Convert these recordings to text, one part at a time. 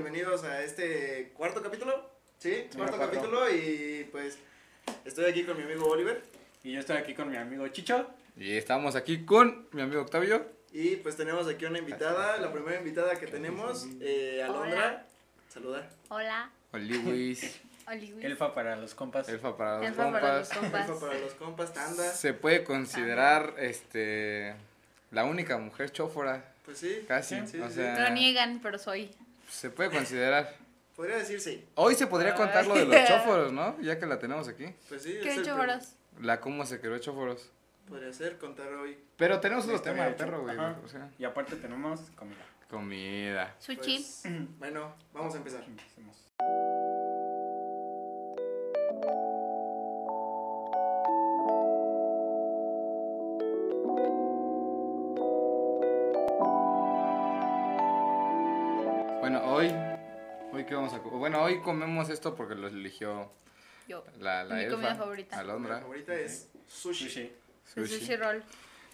bienvenidos a este cuarto capítulo. Sí, cuarto capítulo y pues estoy aquí con mi amigo Oliver Y yo estoy aquí con mi amigo Chicho. Y estamos aquí con mi amigo Octavio. y pues tenemos aquí una invitada, la primera invitada que tenemos, eh, Alondra. Hola. Saludar. Hola, Oliwis, Oliwis. Elfa para los compas. Elfa para los Elfa para los compas. compas. Elfa para los compas, Tanda. Se puede considerar este la única mujer chófora, Pues sí, casi. Sí, o sí. sea, Lo niegan, pero soy. Se puede considerar. podría decir sí. Hoy se podría contar lo de los chóforos, ¿no? Ya que la tenemos aquí. Pues sí, es ¿Qué el choros? La cómo se creó chóforos. Podría ser contar hoy. Pero tenemos otro tema de del perro, güey. Ajá. O sea, Y aparte tenemos comida. comida. Sushi. Pues, bueno, vamos a empezar. Empecemos. Qué vamos a co- bueno, hoy comemos esto porque lo eligió Yo. la la Mi elfa, comida favorita. Mi Alondra. favorita es sushi. Sushi. El Sushi. sushi roll.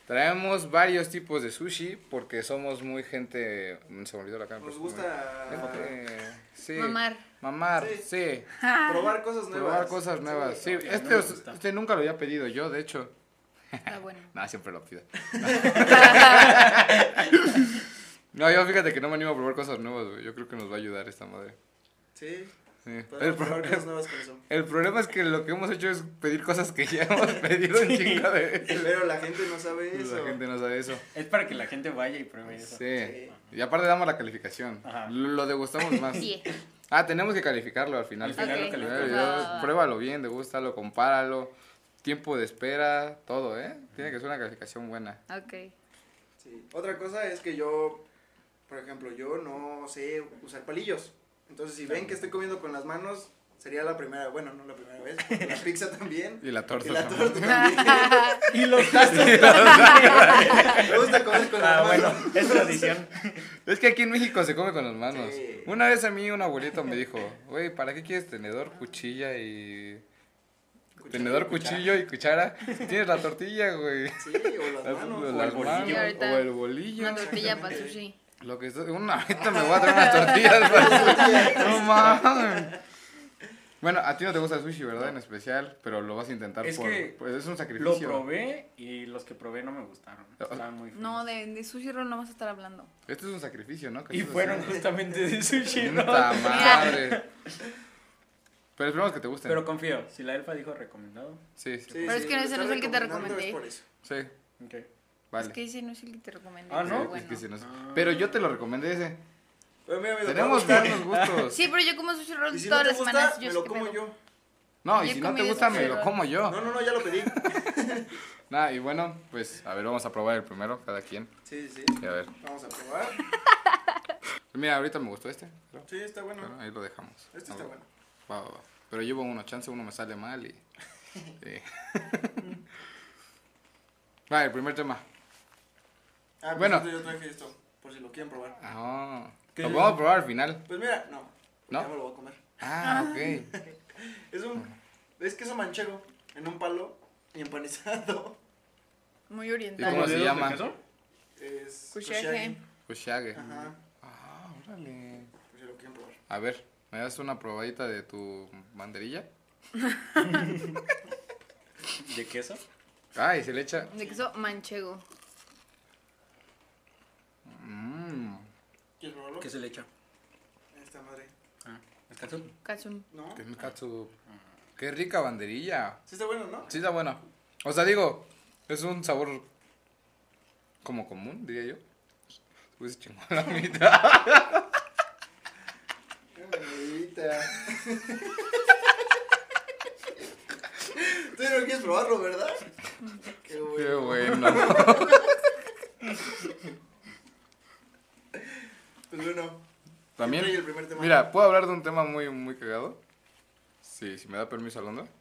Traemos varios tipos de sushi porque somos muy gente. mm, Se me olvidó la cara. Nos pero gusta muy- gente- sí. Mamar. Mamar, Sí. sí. probar cosas nuevas. Probar cosas nuevas. Sí, este, no me os- gusta. este nunca lo había pedido yo, de hecho. Está bueno. Nada, siempre lo pido. No, yo fíjate que no me animo a probar cosas nuevas, güey. Yo creo que nos va a ayudar esta madre. Sí, Sí. El, podemos pro- probar cosas nuevas con eso. el problema es que lo que hemos hecho es pedir cosas que ya hemos pedido un chingo de. Pero la gente no sabe eso. La gente no sabe eso. Es para que la gente vaya y pruebe eso. Sí. Y aparte damos la calificación. Ajá. Lo, degustamos más. Sí. Ah, tenemos que calificarlo al final. Al final lo calificamos. pruébalo bien, degústalo, compáralo. Tiempo de espera, todo, ¿eh? Tiene que ser una calificación buena. Ok. Sí. Otra cosa es que yo, por ejemplo, yo no sé usar palillos. Entonces, si ven que estoy comiendo con las manos, sería la primera, bueno, no la primera vez, la pizza también. Y la torta. Y la torta también. Y los gastos. Me gusta comer con ah, las bueno, manos. es tradición. Es que aquí en México se come con las manos. Sí. Una vez a mí un abuelito me dijo, güey, ¿para qué quieres tenedor, cuchilla y... Tenedor, cuchillo y cuchara. Tienes la tortilla, güey. Sí, o las Las, manos. las el bolillo. manos, o el bolillo. Una tortilla para sushi. Lo que estoy... Una ahorita me voy a traer unas tortillas. para- no mames. Bueno, a ti no te gusta el sushi, ¿verdad? En especial, pero lo vas a intentar Es por... que pues es un Lo sacrificio. probé y los que probé no me gustaron. Estaban muy feos. No, de, de sushi roll no vas a estar hablando. Esto es un sacrificio, ¿no? Que Y fueron haciendo. justamente de sushi, ¿no? Puta madre. Pero esperemos que te gusten. Pero confío, si la elfa dijo recomendado. Sí, sí. Sí, Pero es que lo no es el que te recomendé. es por eso. Sí, Ok. Vale. Es que ese no es el que te recomendé. Ah, ¿no? pero Sí, bueno. es que sí, no sé. Ah. Pero yo te lo recomendé ese. Pero mira, me lo Tenemos buenos gustos. Sí, pero yo como sushi roll Y si no todas las gusta, semanas. me Yo lo sé qué como yo. No, y si no te gusta, me lo como yo. No, no, no, ya lo pedí. Nada, y bueno, pues a ver, vamos a probar el primero, cada quien. Sí, sí. Y a ver. Vamos a probar. Mira, ahorita me gustó este. pero- Sí, está bueno. ahí lo dejamos. Este A está bueno. Va, va, va. Pero llevo uno chance, uno me sale mal y. sí. Vale, el primer tema. Ah, pues Bueno. esto yo traje esto, por si lo quieren probar. Ah, ¿Qué lo vamos a probar al final. Pues mira, no. ¿No? Ya me lo voy a comer. Ah, ok. Es un. Es queso manchego en un palo y empanizado. Muy ¿Y oriental. cómo se llama? queso? Es. Kushage. Ajá. Ah, órale. Por si lo quieren probar. A ver, ¿me das una probadita de tu banderilla? ¿De queso? Ah, y se le echa. De queso manchego. ¿Quieres probarlo? ¿Qué se le echa? Esta madre. Ah, ¿es katsu? Katsun. ¿No? Qué katsu. Qué rica banderilla. Sí está bueno, ¿no? Sí, está bueno. O sea, digo, es un sabor como común, diría yo. Pues chingón la mitad. Qué bonita. Tú no quieres probarlo, ¿verdad? Qué bueno. Qué bueno. Pues bueno. También, ¿quién trae el primer tema? mira, ¿puedo hablar de un tema muy, muy cagado? Sí, si me da permiso, Alondra.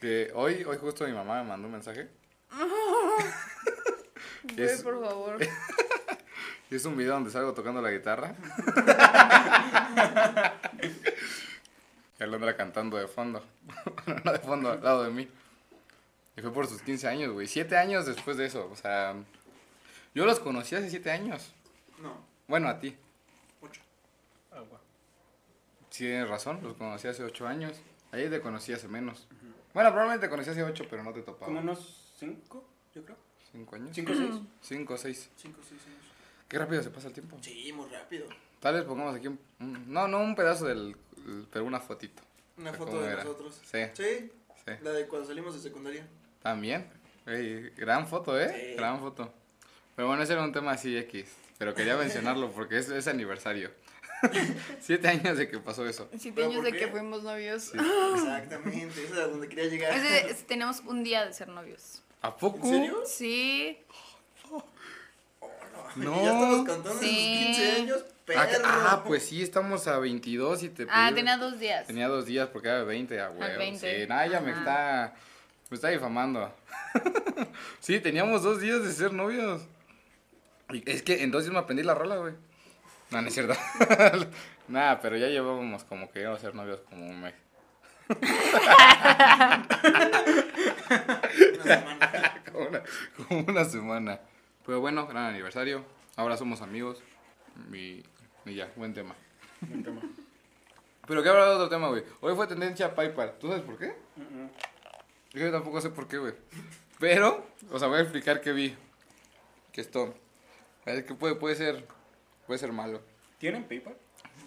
Que hoy, hoy justo mi mamá me mandó un mensaje. Es- por favor. Y es un video donde salgo tocando la guitarra. y Alondra cantando de fondo. No de fondo, al lado de mí. Y fue por sus 15 años, güey. Siete años después de eso. O sea, yo los conocí hace siete años. No. Bueno, a ti. Agua. Sí, tienes razón, los conocí hace ocho años. Ahí te conocí hace menos. Bueno, probablemente te conocí hace ocho, pero no te topaba. Como unos cinco, yo creo. ¿Cinco años? Cinco o seis. Cinco o seis. Cinco, seis años. Qué rápido se pasa el tiempo. Sí, muy rápido. Tal vez pongamos aquí un... un- no, no un pedazo del... pero una fotito. Una ¿De foto de era? nosotros. Sí, Sí, sí. la de cuando salimos de secundaria. También. Ey, gran foto, ¿eh? Sí. Gran foto. Pero bueno, ese era un tema así X. Pero quería mencionarlo porque es, es aniversario. Siete años de que pasó eso. Siete ¿Pero años de qué? que fuimos novios. Exactamente, esa es a donde quería llegar. Ese- ese- tenemos un día de ser novios. ¿A poco? ¿En serio? Sí. No. Ya estamos contando Sí. sus 15 años, Ah, perro. ah, pues sí, estamos a 22 y te Ah, pedí- tenía dos días. Tenía dos días porque era de 20, a huevo. 20. Sí, nada, ya me está. Me está difamando. sí, teníamos dos días de ser novios. Es que en dos días me aprendí la rola, güey. No, no es cierto. Nada, pero ya llevábamos como que íbamos a ser novios como un mes. Una semana. como, una, como una semana. Pero bueno, gran aniversario. Ahora somos amigos. Y, y ya, buen tema. Buen tema. Pero que hablado de otro tema, güey. Hoy fue tendencia PayPal. ¿Tú sabes por qué? Mm, mm. Yo tampoco sé por qué, güey. Pero, o sea, voy a explicar qué vi. Que esto. Es que puede, puede ser. Puede ser malo. ¿Tienen PayPal?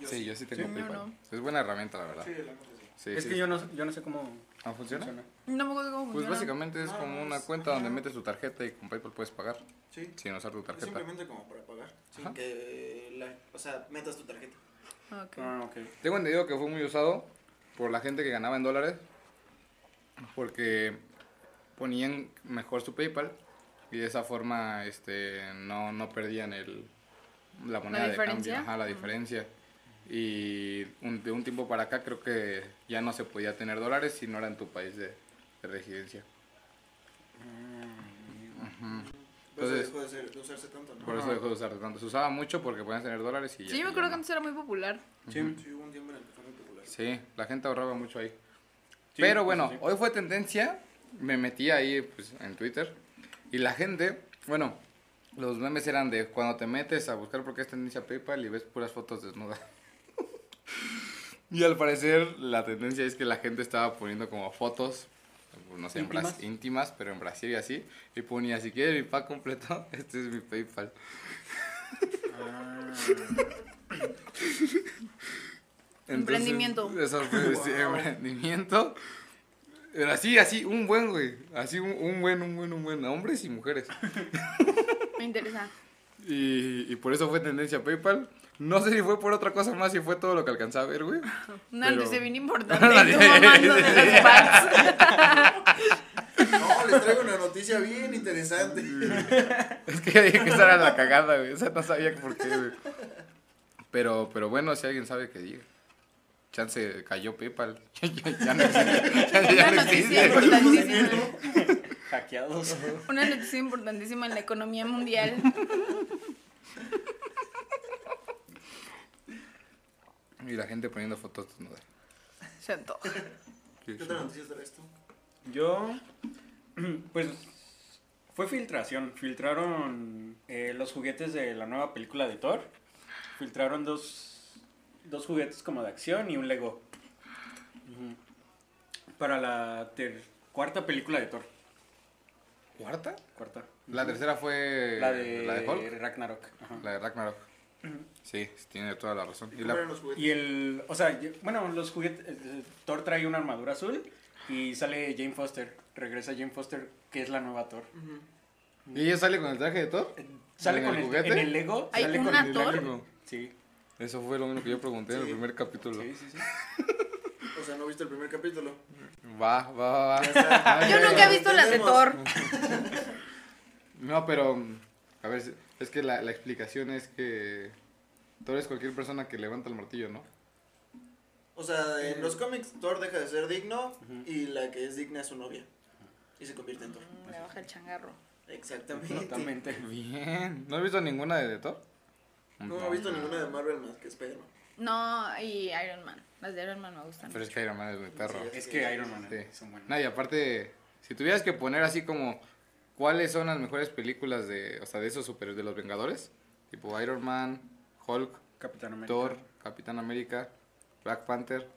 sí, yo sí tengo Sí, PayPal. no. Es buena herramienta, la verdad. Sí, la neta sí. Es sí. que yo no, yo no sé cómo ¿Ah, funciona? funciona. No me acuerdo cómo Pues funciona. básicamente es No, como una es- cuenta donde metes tu tarjeta y con PayPal puedes pagar Sí. sin usar tu Es tarjeta. simplemente como para pagar. Sin Ajá. que la, o sea, metas tu tarjeta. Ok. Ah, ok. Tengo entendido que fue muy usado por la gente que ganaba en dólares porque ponían mejor su PayPal y de esa forma este no, no perdían el la moneda de cambio, ajá, la diferencia. Y un- de un tiempo para acá creo que ya no se podía tener dólares si no era en tu país de, de residencia. Ujú. Por eso Entonces- dejó de, ser, de usarse tanto, ¿no? Por eso dejó de usar tanto. Se usaba mucho porque podías tener dólares y ya- Sí, yo me acuerdo que antes era muy popular. Sí. Sí, hubo un tiempo en el que fue muy popular. Sí, la gente ahorraba mucho ahí. Sí, Pero bueno, sí. hoy fue tendencia, me metí ahí pues, en Twitter y la gente, bueno, los memes eran de cuando te metes a buscar por qué es tendencia PayPal y ves puras fotos desnudas. y al parecer la tendencia es que la gente estaba poniendo como fotos, no sé, en Bras- ¿Íntimas? íntimas, pero en Brasil y así, y ponía, si quieres mi pack completo, este es mi PayPal. Ah, Emprendimiento. Eso fue, sí, emprendimiento. Pero así, así, un buen, güey. Así, un, un buen, un buen, un buen. Hombres y mujeres. Me interesa. Y, y por eso fue tendencia PayPal. No sé si fue por otra cosa más, si fue todo lo que alcanzaba a ver, güey. Una Pero- noticia bien importante. No, les traigo una noticia bien interesante. Es que dije que esa era la cagada, güey. Esa no sabía por qué, güey. Pero, pero bueno, si alguien sabe que diga. Chance cayó PayPal. ya, no existe. Ya, ya Una no noticia existe. importantísima. hackeados. Una noticia importantísima en la economía mundial. Y la gente poniendo fotos desnudas. Se antoja. ¿Qué otra noticia traes tú? Yo, pues, fue filtración. Filtraron eh, los juguetes de la nueva película de Thor. Filtraron dos, dos juguetes como de acción y un Lego. Para la ter- cuarta película de Thor. ¿Cuarta? Cuarta. La tercera fue La de, la de Hulk. Ragnarok. Ajá. La de Ragnarok. Sí, tiene toda la razón. Y ¿Cómo la- los juguetes? Y el, o sea, bueno, los juguetes, eh, Thor trae una armadura azul y sale Jane Foster, regresa Jane Foster, que es la nueva Thor. ¿Y ella sale con el traje de Thor? Sale ¿En con el el, juguete? en el Lego, ¿Hay sale con una el Thor? Lego. Sí, Eso fue lo único que yo pregunté en el primer capítulo. sí, sí, sí. O sea, ¿no viste el primer capítulo? Va, va, va, va. Yo nunca he visto las de. Thor. No, pero, a ver, es que la, la explicación es que Thor es cualquier persona que levanta el martillo, ¿no? O sea, en los cómics Thor deja de ser digno y la que es digna es su novia. Y se convierte en Thor. Me baja el changarro. Exactamente. Exactamente. Bien. ¿No has visto ninguna de, de Thor? No he visto ninguna de Marvel más que Spider-Man. No, y Iron Man. Las de Iron Man me gustan. Pero es que Iron Man es muy perro. Sí, Es que Iron Man Sí. son buenos. No, y aparte, si tuvieras que poner así como cuáles son las mejores películas de, o sea, de esos super de los Vengadores, tipo Iron Man, Hulk, Capitán América. Thor, Capitán América, Black Panther,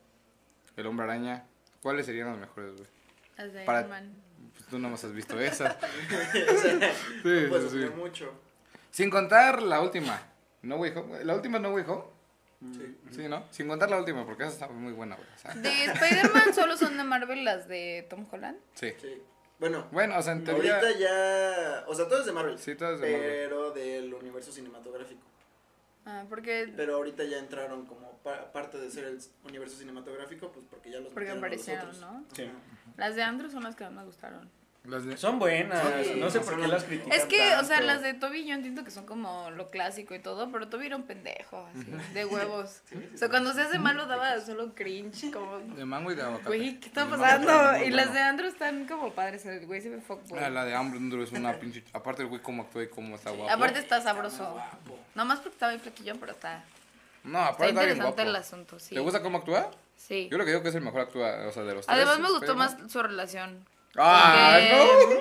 El Hombre Araña. ¿Cuáles serían las mejores, güey? Las de Para- Iron Man. Pues tú no más has visto sea, Sí, no sí, mucho. Sin contar la última. No Way Home. La última es No Way Home. Sí. Sí, ¿no? Sin contar la última, porque esa está muy buena, güey. O sea, De Spider-Man solo son de Marvel las de Tom Holland. sí. Sí. Bueno, Bueno, o sea, en teoría... ahorita ya. O sea, todo es de Marvel. Sí, todo es de Marvel. Pero del universo cinematográfico. Ah, porque, Pero ahorita ya entraron como pa- parte de ser el universo cinematográfico, pues porque ya los porque aparecieron, otros. ¿no? Sí. Ajá. Las de Andrew son las que más me gustaron. Las de- Son buenas, Sí, no sé por qué las- critican Es que, o sea, tanto. las de Toby yo entiendo que son como lo clásico y todo, pero Toby era un pendejo, así, de huevos. O sea, cuando se hace malo daba solo cringe, como, De mango y de aguacate. güey, ¿qué está De pasando? Y las de Andrew están como padres, el güey se ve fuckboy. Ah, la de Andrew es una pinche... Aparte el güey cómo actúa y cómo está guapo. Aparte está sabroso. Nomás porque estaba bien flaquillón, pero está, No, está aparte está bien interesante guapo. el asunto, sí. ¿Te gusta cómo actúa? Sí. Yo lo que digo que es el mejor actúa, o sea, de los tres. Además me gustó más su relación. ¡Ah, Porque- no!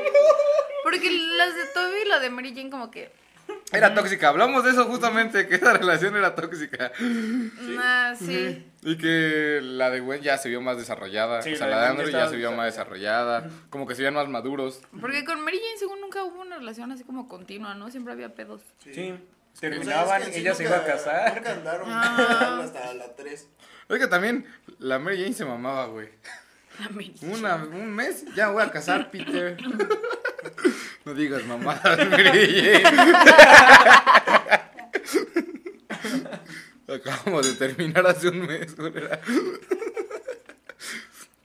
Porque las de Toby y la de Mary Jane como que... Era tóxica, hablamos de eso justamente, que esa relación era tóxica. Ah, sí. Y que la de Gwen ya se vio más desarrollada. Sí, o sea, la de Andrew ya se vio más desarrollada. Como que se veían más maduros. Porque con Mary Jane según nunca hubo una relación así como continua, ¿no? Siempre había pedos. Sí, O sea, terminaban, es que en sí ella se iba a casar. Nunca andaron Ah. hasta la 3. Es que también la Mary Jane se mamaba, güey. Una, un mes, ya me voy a casar, Peter. No digas mamadas, Mary Jane. Acabamos de terminar hace un mes, güey.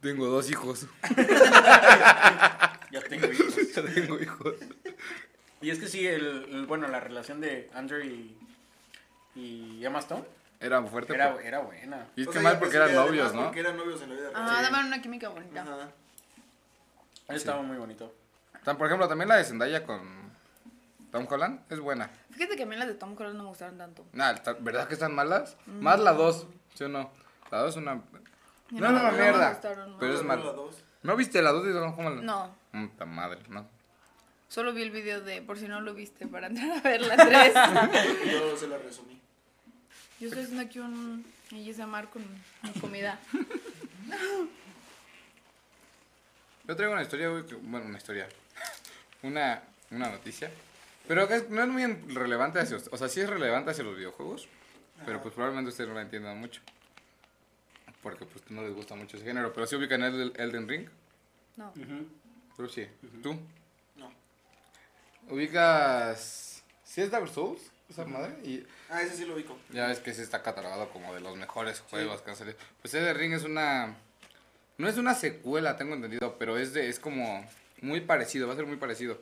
Tengo dos hijos. Ya tengo hijos. Ya tengo hijos. Y es que sí, el, el- bueno, la relación de Andrew y, y Emma Stone Era fuerte. era, por- era buena. Y es O que sea, mal porque eran novios, ¿no? Porque eran novios en la vida real. Ah, daban una química bonita. Ajá. Estaba muy bonito. Tan- Por ejemplo, también la de Zendaya con Tom Holland es buena. Fíjate que a mí las de Tom Holland no me gustaron tanto. Nah, ¿verdad que están malas? Más la 2, ¿sí o no? La 2 es una... No, no, no, me mierda. gustaron, no. Pero es No, mal. la dos. ¿No viste la 2 de Tom Holland? No, Puta madre, no. solo vi el video de, por si no lo viste, para entrar a ver la 3. Yo se la resumí. Yo estoy haciendo aquí un ASMR con mi comida. Yo traigo una historia, güey, que- bueno, una historia. Una, una noticia. Pero que es- no es muy relevante hacia... O sea, sí es relevante hacia los videojuegos. Pero pues probablemente ustedes no la entiendan mucho. Porque pues no les gusta mucho ese género. Pero sí ubican el Elden Ring. No. Pero sí. ¿Tú? No. ¿Ubicas... ¿Sí es Dark Souls? Esa madre. Y Ah, ese sí lo ubico. ya ves que se está catalogado como de los mejores juegos que han salido. Pues Elden Ring es una... No es una secuela, tengo entendido, pero es de es como muy parecido, va a ser muy parecido.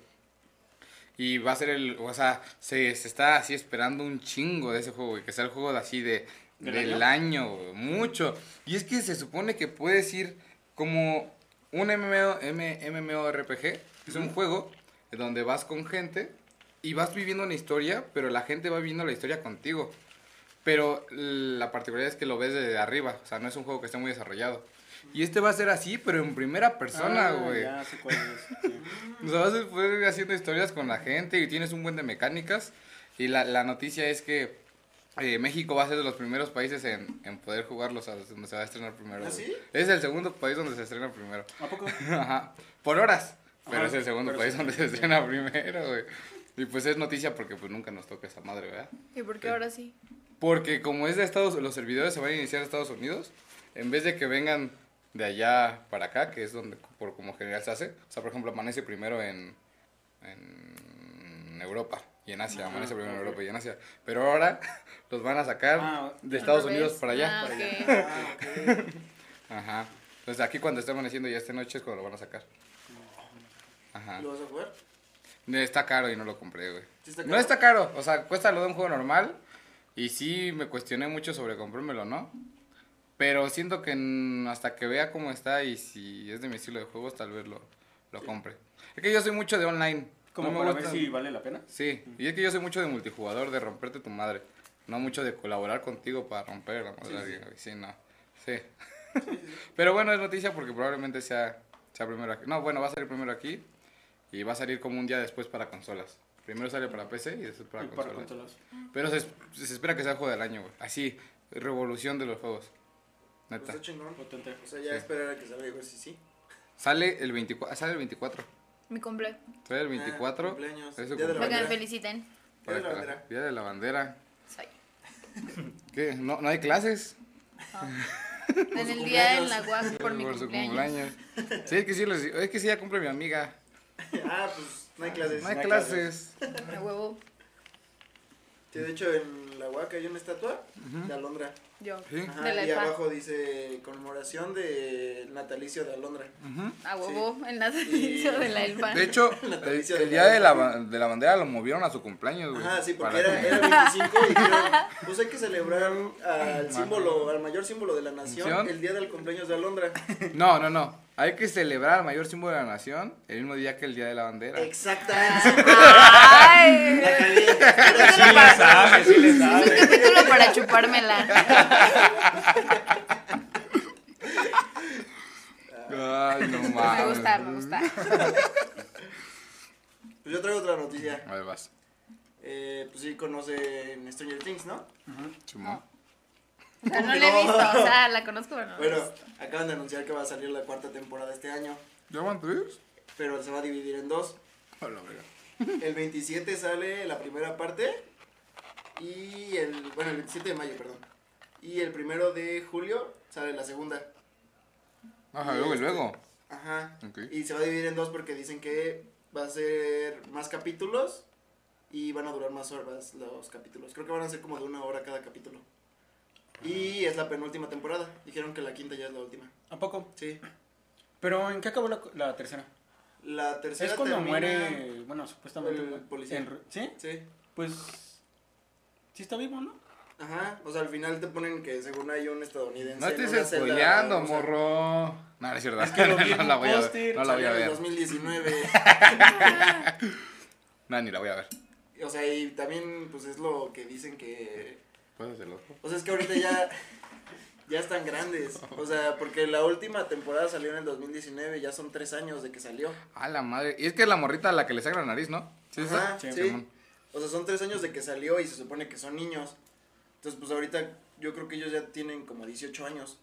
Y va a ser el, o sea, se, se está así esperando un chingo de ese juego, güey, que sea el juego de así de ¿Del del año, güey, mucho. Y es que se supone que puedes ir como un MMO, M- MMORPG, es un juego donde vas con gente y vas viviendo una historia, pero la gente va viviendo la historia contigo. Pero la particularidad es que lo ves desde arriba, o sea, no es un juego que esté muy desarrollado. Y este va a ser así, pero en primera persona, Ah, güey. Ya sé cuál es. sí. O sea, vas a poder ir haciendo historias con la gente y tienes un buen de mecánicas. Y la, la noticia es que eh, México va a ser de los primeros países en, en poder jugarlos, a donde se va a estrenar primero. ¿Ah, sí? Es el segundo país donde se estrena primero. ¿A poco? Ajá. Por horas. Pero Ajá, es el segundo país sí. donde se estrena primero, güey. Y pues es noticia porque pues nunca nos toca esa madre, ¿verdad? ¿Y por qué ahora sí? Porque como es de Estados los servidores se van a iniciar en Estados Unidos, en vez de que vengan de allá para acá, que es donde por como general se hace, o sea, por ejemplo, amanece primero en, en Europa y en Asia, Ah, amanece primero en. Europa y en Asia, pero ahora los van a sacar Ah, de Estados Unidos para allá. Ah, para ok. Ah. Ajá. Entonces aquí cuando esté amaneciendo ya esta noche es cuando lo van a sacar. Ajá. ¿Lo vas a jugar? Está caro y no lo compré, güey. ¿Sí está No está caro, o sea, cuesta lo de un juego normal. Y sí me cuestioné mucho sobre comprármelo, ¿no? Pero siento que hasta que vea cómo está y si es de mi estilo de juegos, tal vez lo, lo compre. Es que yo soy mucho de online. Como No me para ver gusta- si vale la pena. Sí, y es que yo soy mucho de multijugador, de romperte tu madre. No mucho de colaborar contigo para romper la madre. alguien, güey. Sí, no. Sí. Pero bueno, es noticia porque probablemente sea, sea primero aquí. No, bueno, va a salir primero aquí y va a salir como un día después para consolas. Primero sale para PC y después para Y para consola. consolas. Pero se, se espera que sea juego del año, güey. Así, revolución de los juegos. Pues Neta. está chingón. Potente. O sea, ya Sí. esperar a que salga y si sí. Sale el 24. Sale el 24. Mi cumple. Sale el Ah, 24. cumpleaños. Es su Día de la Para que me bandera. feliciten. Día Para de la bandera. Día de la bandera. Soy. ¿Qué? ¿No, no hay clases? En el día en la UAC por mi cumpleaños. cumpleaños. Sí, es que sí, les- es que sí ya cumple mi amiga. Ah, pues no hay clases. No hay clases. A huevo. Sí, de hecho, en la Huaca hay una estatua de Alondra. Yo. Sí. Ajá, De la y abajo dice conmemoración del natalicio de Alondra. Ujú. A huevo. El natalicio de la elfa. De hecho, La el, el de día de la, de la bandera lo movieron a su cumpleaños, güey. Ajá, sí, porque era, que- era 25 y dijeron, pues hay que celebrar al símbolo, al mayor símbolo de la nación, ¿Nación? el día del cumpleaños de Alondra. No, no, no. Hay que celebrar el mayor símbolo de la nación el mismo día que el día de la bandera. Exactamente. ¡Ay! La. Sí le sabe, sí le Es un sabe. capítulo para chupármela. Ay, no Me mames. gusta, me gusta. Pues yo traigo otra noticia. A ver, vas. Eh, pues sí conocen Stranger Things, ¿no? Chumón. O sea, no la he visto. O sea, la conozco, pero no. la he Bueno, acaban de anunciar que va a salir la cuarta temporada este año, ¿Ya van tres? pero se va a dividir en dos. A la verga. El 27 sale la primera parte y el, bueno, el 27 de mayo, perdón. Y el primero de julio sale la segunda. Ajá, Y luego y luego. Ajá. Ok. Y se va a dividir en dos porque dicen que va a ser más capítulos y van a durar más horas los capítulos. Creo que van a ser como de una hora cada capítulo. Y es la penúltima temporada. Dijeron que la quinta ya es la última. ¿A poco? Sí. Pero ¿en qué acabó la, la tercera? La tercera Es cuando muere, bueno, supuestamente. el policía. en- ¿Sí? Sí. Pues. Sí está vivo, ¿no? Ajá. O sea, al final te ponen que según hay un estadounidense. No en estés spoileando, morro. No, no es cierto. Es que lo vi en no la voy a ver. No la voy a en ver. 2019. No, ni la voy a ver. o sea, y también pues es lo que dicen que ¿Puedes hacer el otro? O sea, es que ahorita ya, ya están grandes. O sea, porque la última temporada salió en el 2019, ya son tres años de que salió. A la madre. Y es que la morrita a la que le saca la nariz, ¿no? ¿Sí, es Ajá, sí. Simón. O sea, son tres años de que salió y se supone que son niños. Entonces, pues ahorita yo creo que ellos ya tienen como 18 años.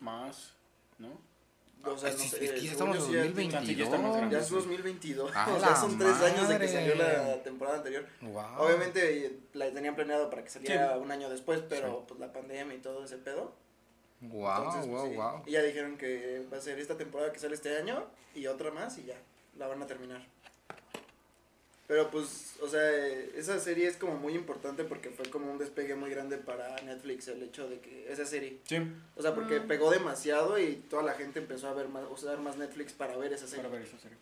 Más, ¿no? O sea, no sé. es que ya estamos en sí ya tienen- Ya están más 2022. Ya grandes. es 2022. A o sea, son tres años de que salió la temporada anterior. Wow. Obviamente la tenían planeado para que saliera Sí. un año después, pero pues la pandemia y todo ese pedo. Wow, Entonces, pues, wow, sí. wow. Y ya dijeron que va a ser esta temporada que sale este año y otra más y ya, la van a terminar. Pero pues, o sea, eh, esa serie es como muy importante porque fue como un despegue muy grande para Netflix el hecho de que esa serie, Sí, o sea, porque Mm. pegó demasiado y toda la gente empezó a ver más, usar más Netflix para ver esa serie. para ver esa serie.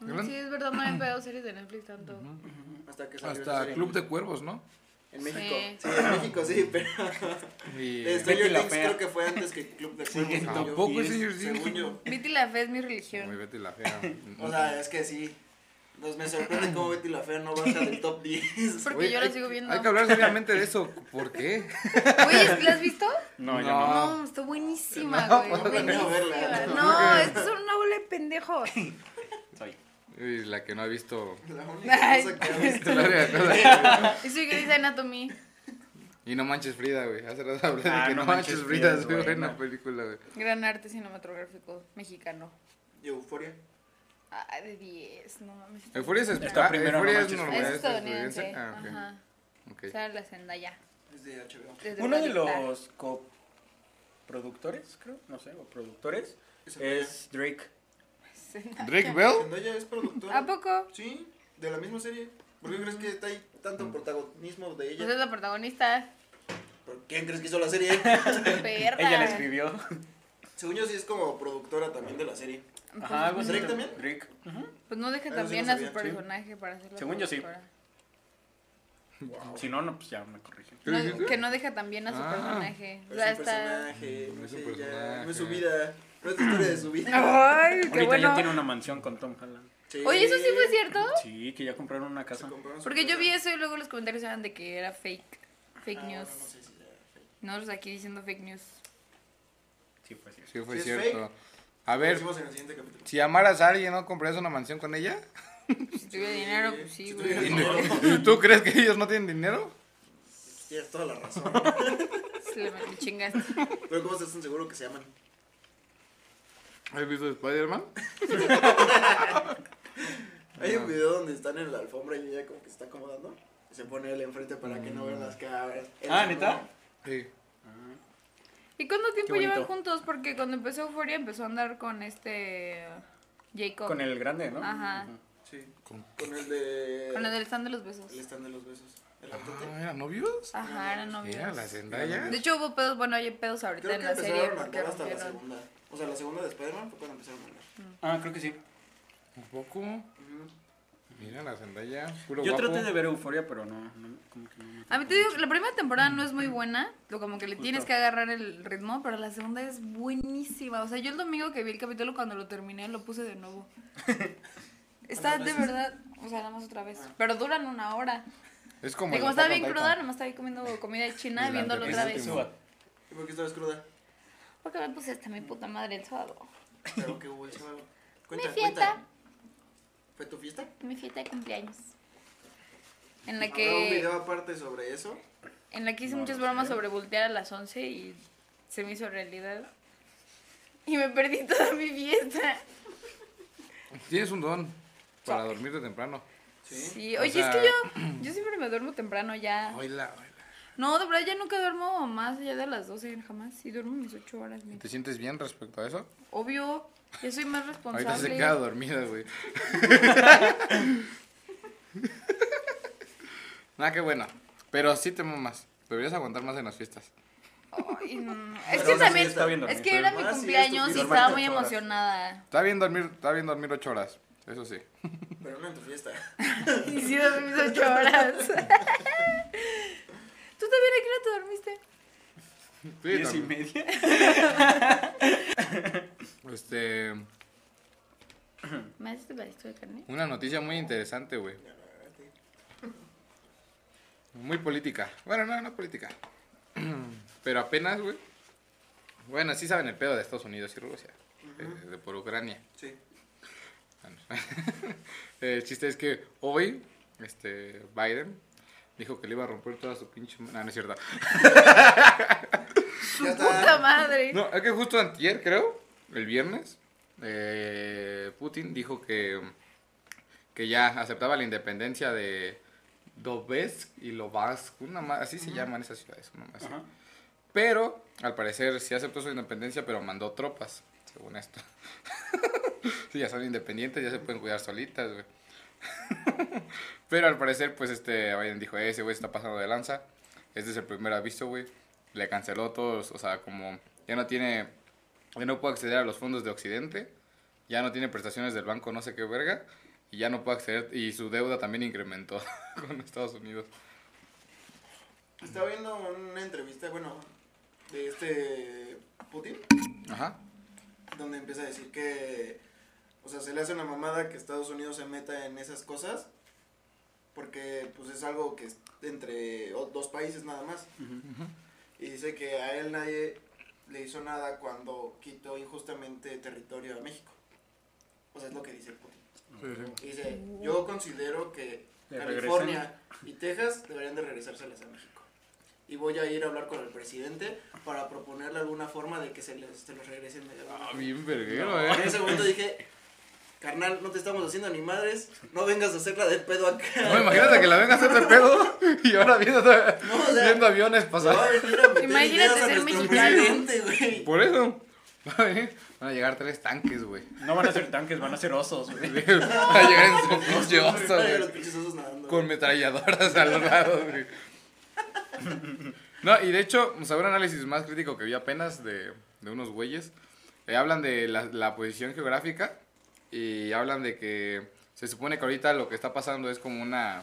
¿Gran? Sí, es verdad, no he pegado series de Netflix tanto. Hasta que salió Hasta serie. Club de Cuervos, ¿no? En México. Sí. Sí, en México sí, pero Y... de Stranger Betty la Things Fea. creo que fue antes que Club de Cuervos. yo. ¿Tampoco Y es es- Stranger Things? Según yo. Betty la Fe es mi Muy religión. Betty la fea. O sea, es que sí. Pues me sorprende cómo Betty la Fea no baja del top 10. Porque Oye, yo la hay- sigo viendo. Hay que hablar seriamente de eso. ¿Por qué? Oye, ¿la has visto? No, ya No. no. No, está buenísima, No, güey. buenísima. verla. No, es que son una bola de pendejos. Soy. Y la que no ha visto. La única cosa que ha visto. Y soy Grey's Anatomy. Y no manches Frida, güey. Hace rato hablé de Ah, que No no Manches manches Frida es Es buena buena. película, güey. Gran arte cinematográfico mexicano. Y Euforia. Ah, de 10, no mames. Euforia es, Está ah, primero, Euforia no es normal. Es es estadounidense. Ah, ok. Ajá. ok. O sea, la Zendaya. Es de HBO. desde Uno de los coproductores, creo, no sé, o productores, es Drake. Zendaya. Drake Bell. Zendaya es productora. ¿A poco? Sí, de la misma serie. ¿Por qué crees que hay tanto protagonismo de Pues es ella? la protagonista. ¿Por quién crees que hizo la serie? Perra. Ella la escribió. Según yo sí es como productora también de la serie. Pues, Ajá, algo así. ¿Drake también? Drake. Ujú. Pues no deja Eso sí también no a su sabía, sí. personaje para hacerlo. Según yo sí. Si no, no, pues ya me corrigen. ¿Qué No, dijiste? que no deja también a su Ah. personaje. O Es sea, un está. personaje, No no, es un sé, ya, personaje. no es su vida, no es la historia de su vida. Ay, qué Ahorita bueno. ya tiene una mansión con Tom Holland. Sí. Oye, eso sí fue cierto. Sí, que ya compraron una Se casa. compraron su Porque yo casa. vi eso y luego los comentarios eran de que era fake. Fake Ah, news. bueno, no sé si sea fake. Nosotros aquí diciendo fake news. Sí, fue cierto. Sí, fue ¿Sí es cierto. A ver, si amaras a alguien, ¿no comprarías una mansión con ella? Si tuviera dinero, pues sí, güey. ¿Y tú crees que ellos no tienen dinero? Tienes toda la razón. Se le me chingaste. Pero ¿cómo estás tan seguro que se aman? ¿Has visto Spider-Man? Hay un video donde están en la alfombra y ella como que se está acomodando. Y se pone él enfrente para que no vean las caras. Él Ah, ¿neta? Sí. ¿Y cuánto tiempo llevan juntos? Porque cuando empezó Euphoria empezó a andar con este Jacob. Con el grande, ¿no? Ajá. Sí. ¿Con Con el de. Con el del stand de los besos. El stand de los besos. Ah, ¿eran novios? Ajá, eran novios. Mira, la Zendaya. De hecho hubo pedos, bueno, hay pedos ahorita Creo en que la serie empezaron a porque hasta la segunda. O sea, la segunda de Spider-Man fue cuando empezaron a andar. Ah, creo que sí. ¿Un poco? Mira, la Zendaya. Puro Yo guapo. traté de ver Euforia, pero no, no como que no me A mí te digo, que la primera temporada no es muy buena, lo como que le tienes que agarrar el ritmo, pero la segunda es buenísima. O sea, yo el domingo que vi el capítulo cuando lo terminé lo puse de nuevo. Está de verdad, o sea, nada más otra vez. Pero duran una hora. Es como. Y como estaba bien cruda, nomás estaba ahí comiendo comida china viéndolo otra vez. ¿Y por qué estabas cruda? Porque me puse hasta mi puta madre el sábado. Pero que hubo el sábado. Cuenta, Mi fiesta. cuenta. ¿Fue tu fiesta? Mi fiesta de cumpleaños. En la ¿Habrá un que video aparte sobre eso? en la que hice No muchas bromas sé. sobre voltear a las 11 y se me hizo realidad. Y me perdí toda mi fiesta. Tienes un don para dormirte temprano. Sí. Sí, oye, sea- es que yo, yo siempre me duermo temprano ya. Oila, oila. No, de verdad ya nunca duermo más allá de las 12 jamás. Y duermo mis 8 horas. mi- ¿Te sientes bien respecto a eso? Obvio, yo soy más responsable. Ahorita se queda dormida, güey. Nada, qué bueno. Pero sí te mamas. Deberías aguantar más en las fiestas. Ay, no, no. Pero Es que también, es que era mi cumpleaños y estaba muy Ocho emocionada. Está bien dormir, está bien dormir ocho horas. Eso sí. Pero no en tu fiesta. Y sí dormí 8 horas. ¿Tú también a qué hora te dormiste? Sí, Diez y media. Este, ¿Me haces tu pedacito de carne? una noticia muy interesante, güey. Muy política. Bueno, no, no política. Pero apenas, güey. Bueno, sí saben el pedo de Estados Unidos y Rusia. de por Ucrania. Sí. Bueno. el chiste es que hoy, este, Biden dijo que le iba a romper toda su pinche... No, no es cierto. Ya ¡Puta madre! No, es que justo antier, creo, el viernes, eh, Putin dijo que, que ya aceptaba la independencia de Donetsk y Lugansk, una ma- así se llaman esas ciudades, una más. Pero, al parecer, sí aceptó su independencia, pero mandó tropas, según esto. sí, ya son independientes, ya se pueden cuidar solitas, güey. pero al parecer, pues, este, Biden dijo, "Eh, ese güey está pasando de lanza. Este es el primer aviso, güey. Le canceló todos, o sea, como ya no tiene, ya no puede acceder a los fondos de Occidente, ya no tiene prestaciones del banco, no sé qué verga, y ya no puede acceder, y su deuda también incrementó con Estados Unidos. Estaba viendo una entrevista, bueno, de este Putin, Ajá. donde empieza a decir que, o sea, se le hace una mamada que Estados Unidos se meta en esas cosas, porque pues es algo que es entre dos países nada más. Y dice que a él nadie le hizo nada cuando quitó injustamente territorio a México. O sea, es lo que dice Putin. Y dice, yo considero que California y Texas deberían de regresárselas a México. Y voy a ir a hablar con el presidente para proponerle alguna forma de que se, les, se los regresen de Ah, bien verguero, En eh. ese momento dije, carnal, no te estamos haciendo ni madres, no vengas a hacerla de pedo acá. No, imagínate que la venga a hacer de pedo y ahora viendo, No, o sea, viendo aviones pasar. a Imagínate ser mexicano. presidente, güey. Por eso. Van a llegar tres tanques, güey. No van a ser tanques, van a ser osos, güey. Van a llegar en su pinche oso, güey. Con metralladoras a los lados, güey. No, y de hecho, o sea, un análisis más crítico que vi apenas de, de unos güeyes. eh, hablan de la, la posición geográfica y hablan de que se supone que ahorita lo que está pasando es como una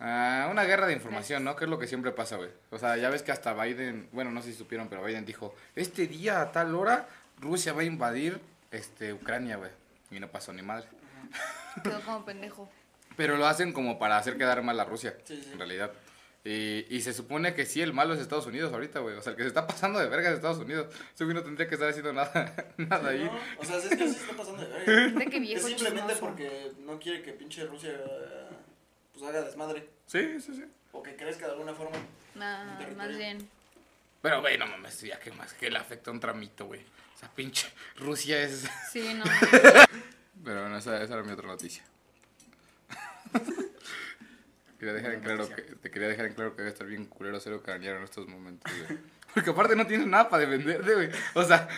ah, una guerra de información, ¿no? Que es lo que siempre pasa, güey. O sea, ya ves que hasta Biden, bueno, no sé si supieron, pero Biden dijo, este día a tal hora Rusia va a invadir este Ucrania, güey. Y no pasó ni madre. Quedó como pendejo. Pero lo hacen como para hacer quedar mal a Rusia, Sí, sí. en realidad. Y, y se supone que sí, el malo es Estados Unidos ahorita, güey. O sea, el que se está pasando de verga es Estados Unidos. Ese güey no tendría que estar haciendo nada, nada ahí. No, o sea, es que sí se está pasando de verga. De que viejo Es simplemente porque no quiere que pinche Rusia pues haga desmadre. Sí, sí, sí. O que crezca de alguna forma. No, Territorio. más bien. Pero, güey, no mames, ya que más que le afecta un tramito, güey. O sea, pinche Rusia es... Sí, no. Pero bueno, esa, esa era mi otra noticia. quería dejar en claro que, te quería dejar en claro que debe estar bien culero ser ucraniano en estos momentos, güey. Porque aparte no tienes nada para defenderte, güey. O sea,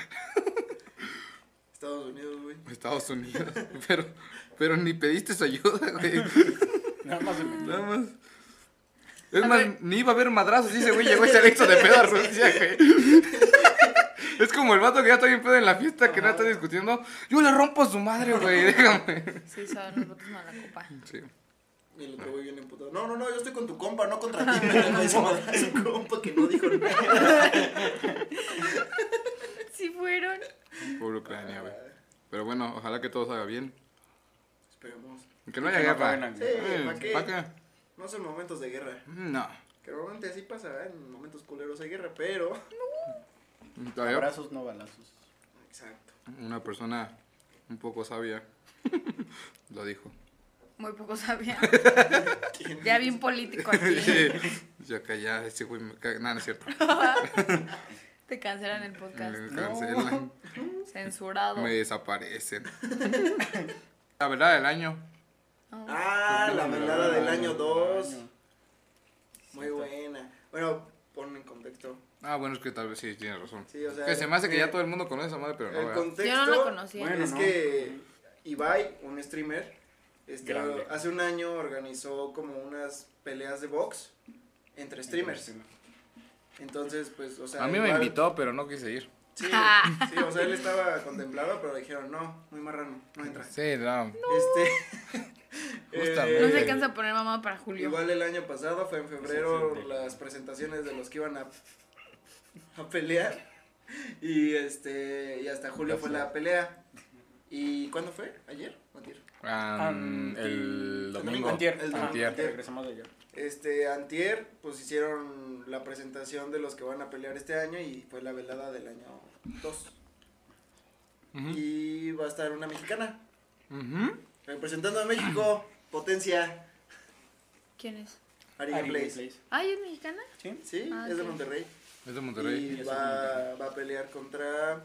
Estados Unidos, güey. Estados Unidos. Pero, pero ni pediste su ayuda, güey. Nada más Nada más. Es A más, ver. ni iba a haber madrazos ese güey llegó y se le hizo de pedo a Rusia, güey. Es como el vato que ya está bien pedo en la fiesta, que no está discutiendo. Yo le rompo a su madre, güey, déjame. Sí, son los votos mala copa. Sí. Y el otro güey viene emputado. No, no, no, yo estoy con tu compa, no contra ti. pendejo", y se madrea a su compa que no dijo nada. Sí fueron. Por Ucrania, güey. Pero bueno, ojalá que todo salga bien. Esperemos. Que no haya Que no guerra. Sí, Eh, ¿para qué? No son momentos de guerra. No. Que normalmente así pasa, ¿eh? En momentos culeros hay guerra, pero. Todavía Abrazos, no balazos. Exacto. una persona un poco sabia lo dijo. Muy poco sabía. Ya bien político aquí. Yo acá ya, ese güey me caga. No, no es cierto. Te cancelan el podcast. Me cancelan, Censurado. me desaparecen. La verdad del año. Ah, la velada del año 2. año. Muy buena. Bueno, pon en contexto. Ah, bueno, es que tal vez sí tienes razón. Sí, o sea. que se me hace que eh, ya todo el mundo conoce esa madre, pero no, El contexto. Yo no lo conocía. Bueno, es no. que Ibai, un streamer, este, Grande. hace un año organizó como unas peleas de box entre streamers. Entonces, pues, o sea. A mí me invitó, pero no quise ir. Sí, sí, o sea, él estaba contemplado, pero dijeron, no, muy marrano, no entra. Sí, no. Este. Justamente. No eh, se alcanza a poner mamá para Julio. Igual el año pasado fue en febrero Sí, sí, sí. las presentaciones de los que iban a, a pelear. Y este y hasta julio fue la pelea. ¿Y cuándo fue? ¿Ayer? ¿O antier? Ah, el domingo. Antier. El Antier. Regresamos de ayer. Este, antier, pues hicieron la presentación de los que van a pelear este año y fue la velada del año 2. Ujú. Y va a estar una mexicana, representando a México, potencia, ¿Quién es? Ari Ari Place. Ah, ¿ella es mexicana? ¿Sí? Sí, Ah, es de. Monterrey. Es de Monterrey. Y es va, va a pelear contra.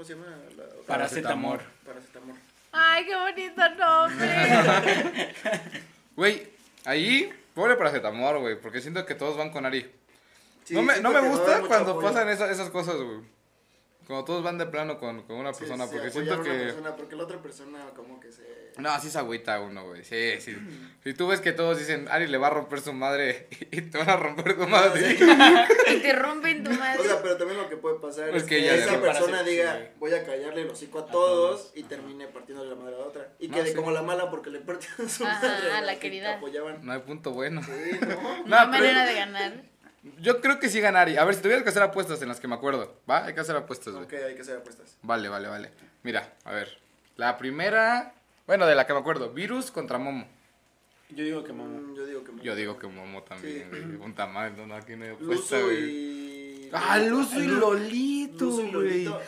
¿Cómo se llama? La otra? Paracetamor. Paracetamor. Ay, qué bonito nombre. Güey, ahí, pobre paracetamor, güey, porque siento que todos van con Ari. Sí, no me, no me gusta cuando apoyo. pasan esa- esas cosas, güey. Cuando todos van de plano con, con una persona, sí, porque siento una que... persona, porque la otra persona como que se... No, así se agüita uno, güey. Sí, sí. Si tú ves que todos dicen, Ari le va a romper su madre y te van a romper tu madre. Y te rompen tu madre. O sea, pero también lo que puede pasar Es es, que esa persona diga, sí. voy a callarle el hocico a A todos todos. y termine partiéndole la madre a la otra. Y No, quede sí. como la mala porque le partieron su Ajá, madre. a la que querida. apoyaban. No hay punto bueno. Sí, ¿no? No hay No, manera de ganar. Yo creo que sí gana Ari. A ver, si tuvieras que hacer apuestas en las que me acuerdo. ¿Va? Hay que hacer apuestas, güey. ok, hay que hacer apuestas. Vale, vale, vale. Mira, a ver. La primera... Bueno, de la que me acuerdo. Virus contra Momo. Yo digo que mamá. Mm, yo digo que... Yo digo que Momo también, Sí. güey. Madre, no, no, aquí no hay apuesta, Luzu güey. y... Ah, Luzu y Lolito, Luzu y güey. Lolito.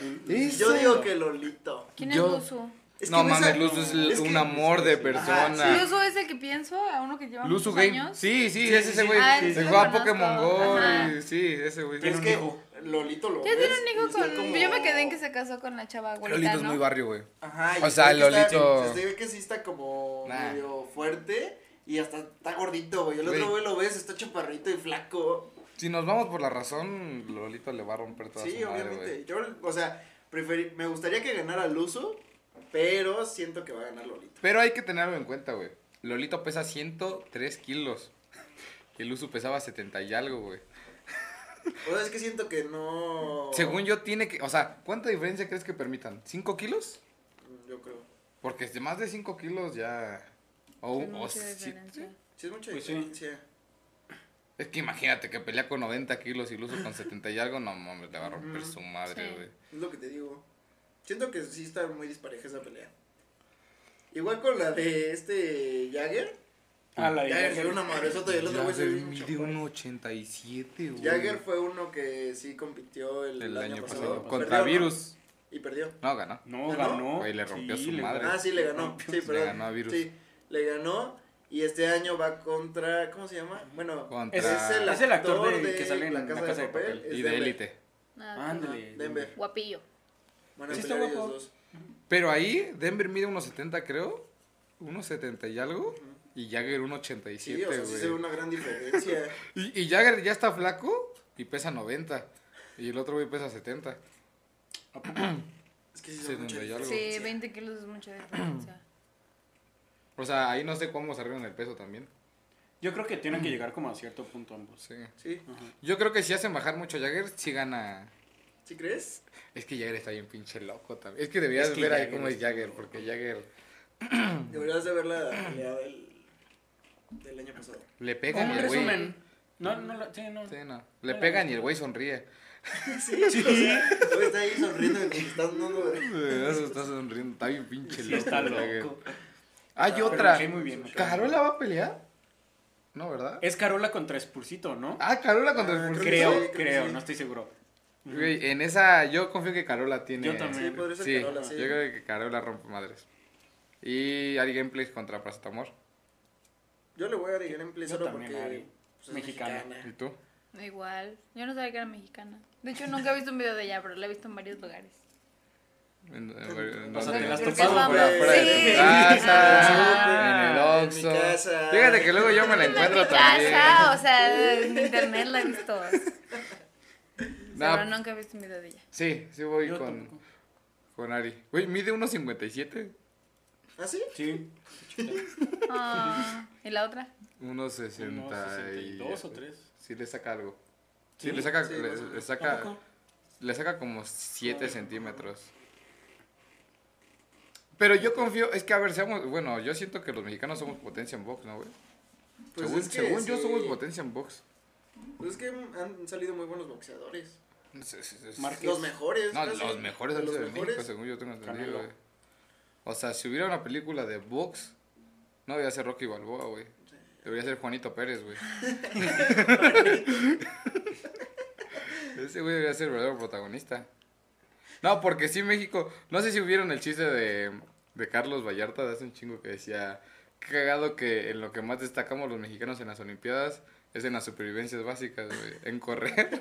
Yo digo que Lolito. ¿Quién Yo- es Luzu? Es no mames, Luzu es, es un que- amor de Ajá, persona. ¿Luzu es el que pienso? ¿A uno que lleva Luzu muchos Game. años? Sí, sí, Sí, es sí, ese sí. güey. Ah, Se juega Pokémon. Go. Y- Sí, ese güey. Es Tiene un que hijo. Lolito lo Ya tiene un hijo con... como- Yo me quedé en que se casó con la chava abuelita, Lolito es muy barrio, güey. Ajá, y O se sea, ve que está- Lolito- se ve que sí está como Nah. medio fuerte y hasta está gordito, güey. El otro Güey. güey lo ves, está chaparrito y flaco. Si nos vamos por la razón, Lolito le va a romper toda Sí, su madre, obviamente. güey. Yo, o sea, preferí- me gustaría que ganara Luzu, pero siento que va a ganar Lolito. Pero hay que tenerlo en cuenta, güey. Lolito pesa 103 kilos. Y el Uso pesaba 70 y algo, güey. O sea, es que siento que no. Según yo, tiene que. O sea, ¿cuánta diferencia crees que permitan? ¿5 kilos? Mm, Yo creo. Porque de más de 5 kilos ya. O, sí- diferencia. Sí, es mucha Pues sí. diferencia. Es que imagínate que pelea con 90 kilos y Luso con 70 y algo. No mames, le va a romper su madre, Sí. güey. Es lo que te digo. Siento que sí está muy dispareja esa pelea. Igual con la de este Jagger. Ah, la de Jagger una madresota y el otro güey se mide mucho. 1.87, güey. Jagger fue uno que sí compitió el, el año pasado. pasado. Contra Perdió, ¿no? Virus. Y perdió. No, ganó. No, ¿Ganó? ganó. Güey, le rompió Sí, su le- madre. Ah, sí, le ganó. Sí, Le perdón. ganó a Virus. Sí, le ganó. Y este año va contra. ¿Cómo se llama? Bueno, Contra- es el Es el actor actor de- de que sale en La La Casa, Casa de de Papel. Papel. Y de élite. Ah, Ándale. Denver. Guapillo. Van a Sí, pelear está ellos guapo. dos. Pero ahí Denver mide 1.70, creo. 1.70 y algo. Y Jagger Sí, 1.87, o sea, sí se ve una gran diferencia. y, y Jagger ya está flaco y pesa 90. Y el otro güey pesa 70. Es que sí se Sí, ve mucha algo. Sí, diferencia. 20 kilos es mucha diferencia. O sea, ahí no sé cómo se arreglan el peso también. Yo creo que tienen que llegar como a cierto punto ambos. Sí. Sí. Yo creo que si hacen bajar mucho a Jagger, sí gana. ¿Sí crees? Es que Jagger está bien pinche loco también. Es que deberías Es que ver ahí cómo es está Jagger, porque Jagger Deberías de ver la pelea del, del año pasado. le pegan y el güey. resumen. No, no, la- sí, no. Sí, no. Le pegan y el güey sonríe. Sí, sí. Hoy está ahí sonriendo y contestando. ¿no? Eso está sonriendo. Está bien pinche Sí, loco. está Jagger. loco. Hay Pero otra. me cae muy bien. me cae muy ¿Carola va a pelear? No, ¿verdad? Es Carola contra Spursito, ¿no? Ah, Carola contra Ah, el creo que creo, sí, creo que sí. no estoy seguro. Güey, en esa yo confío que Carola tiene. Yo también. Sí, podría ser Sí, Carola, sí. yo creo que Carola rompe madres. Y Ari Gameplays contra Paracetamor. Yo le voy a dar gameplay solo también, porque Ari. pues, es Mexicana. ¿Y tú? Igual. Yo no sabía que era mexicana. De hecho, nunca he visto un video de ella, pero la he visto en varios lugares. En- en- O casa, Ah. en el Oxxo. Fíjate que luego yo me la encuentro en mi también. casa, o sea, en internet la he visto. No, Pero nunca he visto un video de ella. Sí, sí voy Yo con, tampoco. con Ari. Güey, mide 1.57. ¿Ah, sí? Sí. Ah, ¿Y la otra? 1.60 y... 62 o 3. Sí le saca algo. Sí, ¿Sí? le saca, Sí, le, saca, le saca como 7 centímetros. Pero yo confío, es que a ver, seamos, bueno, yo siento que los mexicanos somos potencia en box, ¿no, güey? Pues según es que según yo sí. somos potencia en box. Pues es que han salido muy buenos boxeadores. Es- es- es- Márquez. Los mejores. No, casi. los mejores De los sido de mejores. México, según yo tengo entendido, güey. O sea, si hubiera una película de box, no debería ser Rocky Balboa, güey. Debería ser Juanito Pérez, güey. Ese güey debería ser el verdadero protagonista. No, porque sí, México. No sé si hubieron el chiste de, de Carlos Vallarta de hace un chingo que decía: "Qué cagado que en lo que más destacamos los mexicanos en las Olimpiadas es en las supervivencias básicas, güey. En correr.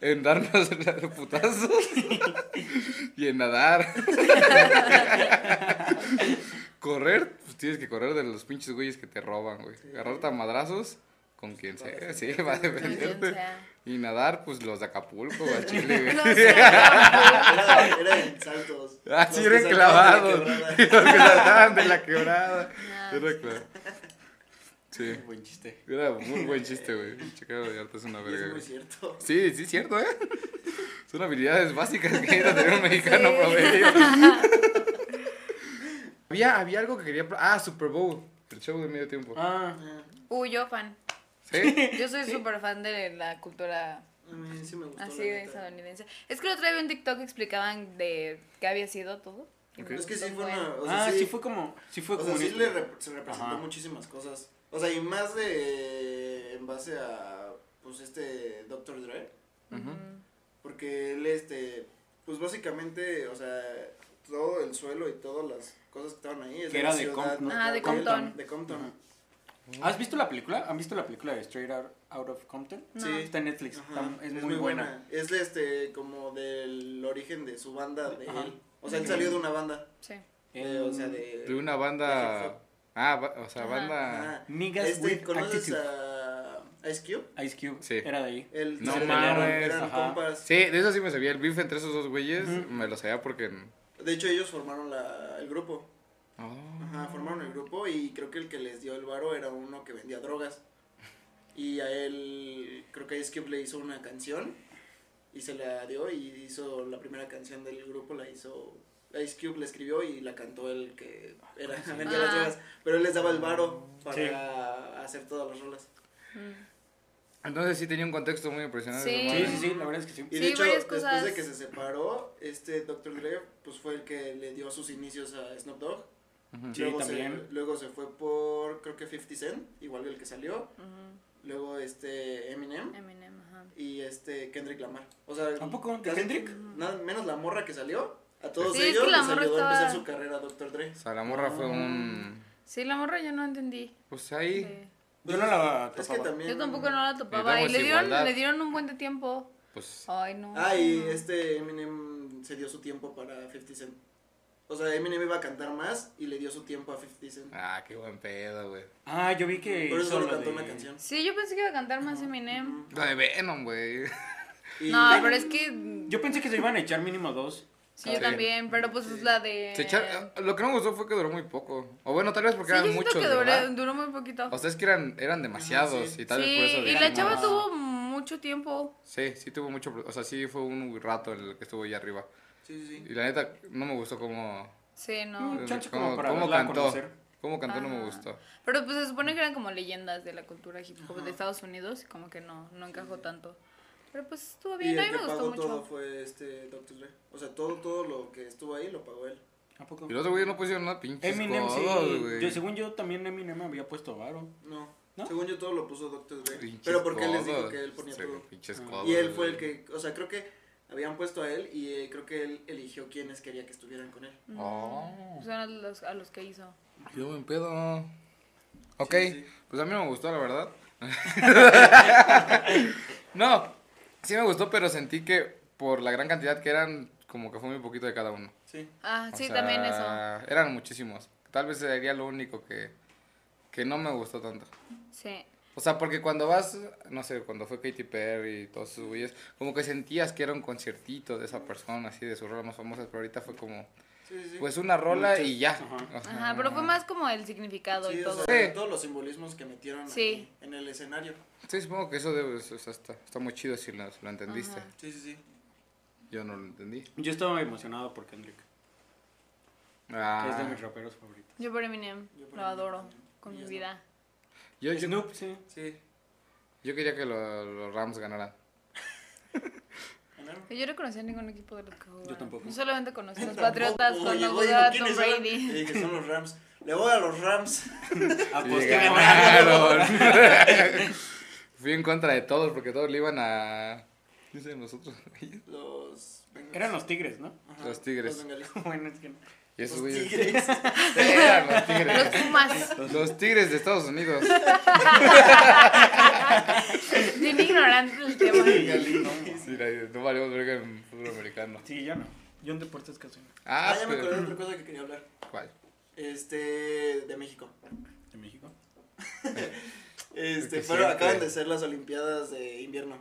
en darnos putazos. y en nadar. correr, pues tienes que correr de los pinches güeyes que te roban, güey. Agarrarte a madrazos con quien sea, sí, va a sea. Y nadar, pues los de Acapulco, al Chile, güey. No sé. Era, era en saltos. Ah, Los sí, que eran de clavados. Los que saltaban de la quebrada. Ah, Era claro. Sí, Buen chiste. era muy buen chiste, güey. Checar de arte es una verga, es muy cierto. Sí, sí, es cierto, ¿eh? Son habilidades básicas que necesita tener un mexicano Sí. promedio. había, había algo que quería... Ah, Super Bowl. El show de medio tiempo. Ah, Ah, Uy, yo fan. ¿Sí? Yo soy súper fan de la cultura A mí sí me gustó. así de estadounidense. Es que lo traía en TikTok explicaban de qué había sido todo. y me Es que sí fue un una. O sea, ah, sí, sí fue como. Sí fue O como. sea, sí le rep- se representó Ajá. muchísimas cosas. O sea, y más de. En base a. Pues este. Dr. Dre. Porque él, este. Pues básicamente, o sea. Todo el suelo y todas las cosas que estaban ahí. Es Que la era de ciudad Compton. Ah, de Compton. De Compton. ¿Has visto la película? ¿Han visto la película de Straight Out, Out of Compton? No. Sí. Está en Netflix. Ajá, está- es, muy buena. Es de este, como del origen de su banda, de él. O sea, él salió de una banda. Sí. eh, o sea, de. De una banda... Ah, ba- o sea, banda... Niggas Este, with ¿Conoces attitude. a Ice Cube? Ice Cube. Sí. Era de ahí. Él No mames, eran ajá. compas. Sí, de eso sí me sabía. El beef entre esos dos güeyes me lo sabía porque... De hecho, ellos formaron la, el grupo. Oh. Ajá, formaron el grupo y creo que el que les dio el varo era uno que vendía drogas. Y a él, creo que Ice Cube le hizo una canción y se la dio y hizo la primera canción del grupo, la hizo. Ice Cube la escribió y la cantó el que era, vendía las drogas. Pero él les daba el varo para Sí. hacer todas las rolas. Mm. Entonces sí tenía un contexto muy impresionante. Sí. Sí, sí, sí, la verdad es que sí. Y Sí, de hecho, varias después cosas. de que se separó, este Dr. Dre, pues fue el que le dio sus inicios a Snoop Dogg. Sí, luego, se, también. luego se fue por, creo que 50 Cent, igual que el que salió. Ujú. Luego este Eminem Eminem, ajá. y este Kendrick Lamar. O sea, ¿A poco? ¿De casi Kendrick? nada menos la morra que salió. A todos Sí, es ellos que la les morra ayudó a empezar su carrera Dr. Dre. O sea, la morra fue un... Sí, la morra yo no entendí. Pues ahí... Sí. Yo no la Es que topaba. también. Yo tampoco no la topaba. Y le dieron, igualdad. le dieron un buen de tiempo. Pues... Ay, no. Ah, y este Eminem se dio su tiempo para 50 Cent. O sea, Eminem iba a cantar más y le dio su tiempo a 50 Cent. Ah, qué buen pedo, güey. Ah, yo vi que Por eso solo lo cantó de- una canción. Sí, yo pensé que iba a cantar más Eminem. La de Venom, güey. Y- No, pero es que. Yo pensé que se iban a echar mínimo dos. Sí, yo Sí. también, pero pues es la de. Se echa- Lo que no me gustó fue que duró muy poco. O bueno, tal vez porque Sí, eran muchos, que duré- duró muy poquito. O sea, es que eran, eran demasiados sí. y tal vez por Sí, eso y la chava tuvo mucho tiempo. Sí, sí tuvo mucho... O sea, sí fue un rato en el que estuvo ahí arriba. Sí, sí, Y la neta, no me gustó cómo... Sí, no. Mm, chance como cómo, para cómo cantó. conocer. Cómo cantó no me Ajá. gustó. Pero pues se supone que eran como leyendas de la cultura hip hop Ajá. de Estados Unidos y como que no, no encajó tanto. Pero pues estuvo Y bien, a el mí que me pagó gustó todo mucho. fue este Dr. Dre. O sea, todo, todo lo que estuvo ahí lo pagó él. ¿A poco? Y los otros güeyes no pusieron nada pinches Eminem codos, sí. güey. Yo, según yo, también Eminem había puesto varo. No. ¿No? Según yo todo lo puso Dr. Dre. Pinches Pero porque él les dijo que él ponía Sí, todo. pinches Ah. codos, Y él fue el güey. que, o sea, creo que habían puesto a él y eh, creo que él eligió quiénes quería que estuvieran con él. Oh. Son a los, a los que hizo. Qué buen pedo. Ok, Sí, sí. pues a mí no me gustó, la verdad. no, sí me gustó, pero sentí que por la gran cantidad que eran, como que fue muy poquito de cada uno. Sí. Ah, O sí, sea, también eso. Eran muchísimos. Tal vez sería lo único que, que no me gustó tanto. Sí. O sea, porque cuando vas, no sé, cuando fue Katy Perry y todos sus güeyes, como que sentías que era un conciertito de esa persona, así, de sus rolas más famosas, pero ahorita fue como, Sí, sí, sí. pues una rola Muchas- y ya. Ajá. Pero fue más como el significado Sí, y o todo. sea, Sí. todos los simbolismos que metieron Sí. ahí en el escenario. Sí, supongo que eso debe, o sea, está, está muy chido si lo, si lo entendiste. Ajá. Sí, sí, sí. Yo no lo entendí. Yo estaba emocionado por Kendrick, que Ah, es de mis raperos favoritos. Yo por Eminem, Yo por lo Eminem adoro con mi vida. yo, yo, Snoop, sí. Sí. yo quería que lo- los Rams ganaran. ¿Ganaron? Yo no conocía ningún equipo de los que jugaban. tampoco. Yo solamente conocí a los Patriotas cuando jugaba ¿quiénes Tom son? Brady. Y dije, son los Rams. Le voy a los Rams. Aposté ganaron. Fui en contra de todos porque todos le iban a... Sé, nosotros. Los. Eran los Tigres, ¿no? Ajá, los Tigres. Los bueno, es que no. Y esos Los güeyes- Tigres. Sí, eran los Los tigres. Pumas. Los tigres de Estados Unidos. Bien ignorante el tema. Sí, no valemos verga en fútbol americano. Sí, yo no. Yo en deportes casi no. Ah, Ah, ya me acordé de pero... otra cosa que quería hablar. ¿Cuál? Este, de México. ¿De México? Este, fueron, siempre- acaban de ser las Olimpiadas de invierno.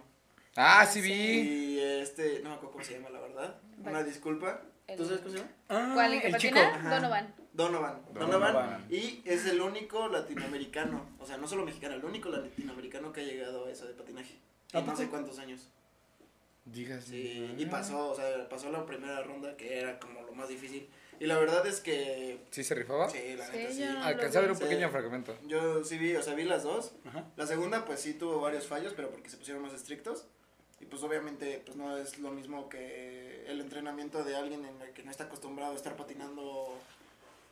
Ah, sí vi. Y este, no me acuerdo cómo se llama, la verdad. Una disculpa. ¿Tú sabes cómo se llama? Ah, ¿Cuál? ¿El que patina? Donovan. Donovan. Donovan. Donovan. Y es el único latinoamericano, o sea, no solo mexicano, el único latinoamericano que ha llegado a eso de patinaje. ¿A En no sé cuántos años. Digas. Sí, y pasó, o sea, pasó la primera ronda que era como lo más difícil. Y la verdad es que, ¿Sí se rifaba? sí, la Sí, neta sí. no- Alcancé a ver un Sí. pequeño fragmento. Yo sí vi, o sea, vi las dos. Ajá. La segunda, pues sí tuvo varios fallos, pero porque se pusieron más estrictos. Y pues obviamente, pues no es lo mismo que el entrenamiento de alguien en el que no está acostumbrado a estar patinando.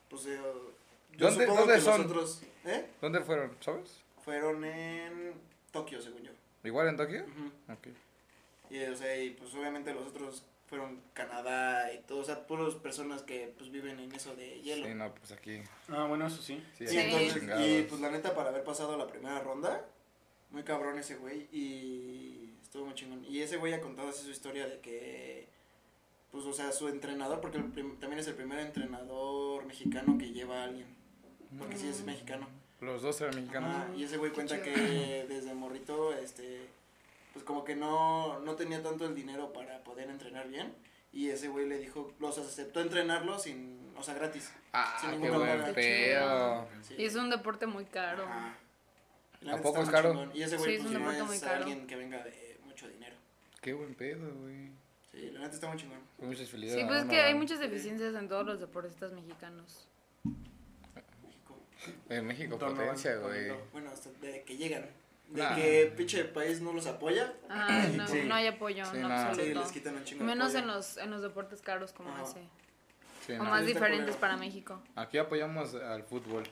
Pues eh, yo ¿Dónde- supongo dónde que son? ¿eh? ¿Dónde fueron? ¿Sabes? Fueron en Tokio, según yo. ¿Igual en Tokio? Ujú. Ok. Y, o sea, y pues obviamente los otros fueron Canadá y todo, o sea, puras personas que pues viven en eso de hielo. Sí, no, pues aquí. Ah, bueno, eso sí. Sí, Sí, entonces, y pues la neta, para haber pasado la primera ronda, muy cabrón ese güey, y estuvo muy chingón. Y ese güey ha contado así su historia de que, pues, o sea, su entrenador, porque el prim- también es el primer entrenador mexicano que lleva a alguien, porque sí es Mm. mexicano. Los dos eran mexicanos. Y ese güey cuenta que desde morrito, este, pues como que no, no tenía tanto el dinero para poder entrenar bien. Y ese güey le dijo, los aceptó entrenarlo sin, o sea, gratis. Ah, Sin qué ninguna buen pedo. Sí. Y es un deporte muy caro. Ajá. Y la ¿A neta poco está es muy caro? chingón. Y ese güey Sí, es pues, un no deporte muy es caro. alguien que venga de mucho dinero. Qué buen pedo, güey. Sí, la neta está muy chingón. Muchas felicidades. Sí, pues es a que hay muchas deficiencias en todos los deportistas mexicanos. México. En México, potencia, güey. Bueno, hasta de que llegan. De Nah. que pinche país no los apoya. Ah, no, Sí. no hay apoyo Sí, no. Sí, absoluto. les quitan un chingo Menos en los, en los deportes caros como Ajá. ese. Sí, O no. más diferentes para México. Aquí apoyamos al fútbol.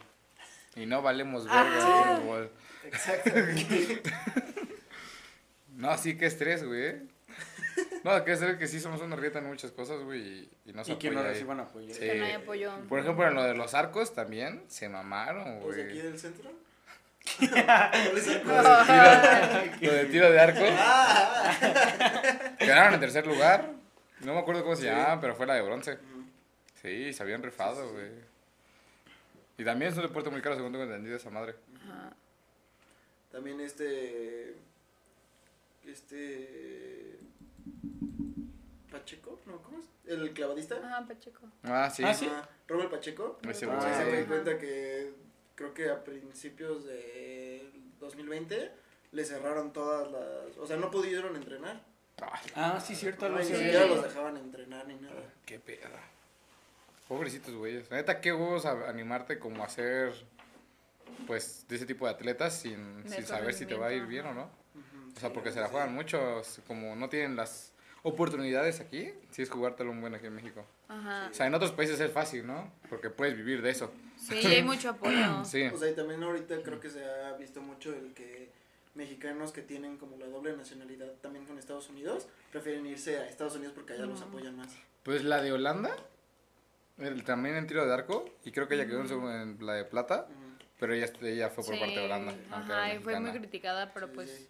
Y no valemos Ah. verga al fútbol. Exactamente. No, sí, qué estrés, güey. No, que estrés que sí somos una rieta en muchas cosas, güey. Y, y no se Y que no reciban apoyo. Sí. Que no hay apoyo. Por ejemplo, en lo de los arcos también se mamaron, ¿Pues aquí güey. del centro? ¿Cuál es el cuadro? Lo de tiro de arco. Ah, Quedaron en tercer lugar. No me acuerdo cómo se Sí. llamaba, pero fue la de bronce. Sí, se habían rifado, Sí, sí, sí. güey. Y también es un deporte muy caro, según tengo entendido esa madre. Ajá. También este. Este. Pacheco, no, ¿cómo es? El clavadista. Ajá, Pacheco. Ah, sí. Ah, sí. Ajá, Robert Pacheco. Ese Sí, güey. se me cuenta que creo que a principios de 2020 le cerraron todas las. O sea, no pudieron entrenar. Ah, Ah, sí, cierto. algo Ni siquiera los dejaban entrenar ni nada. qué pedo. Pobrecitos güeyes. Neta, qué huevos a- animarte como a hacer, pues, de ese tipo de atletas sin, sin saber si te va a ir bien o no. O sea, porque se la juegan sí. mucho, s- como no tienen las oportunidades aquí, sí es jugártelo un buen aquí en México. Ajá. O sea, en otros países es fácil, ¿no? Porque puedes vivir de eso. Sí, hay mucho apoyo. Sí. O sea, y también ahorita creo que se ha visto mucho el que mexicanos que tienen como la doble nacionalidad también con Estados Unidos prefieren irse a Estados Unidos porque allá los apoyan más. Pues la de Holanda, el- también en tiro de arco, y creo que ella quedó en, la de plata, pero ella, ella fue por Sí, parte de Holanda. Ajá, y fue muy criticada, pero Sí, pues sí.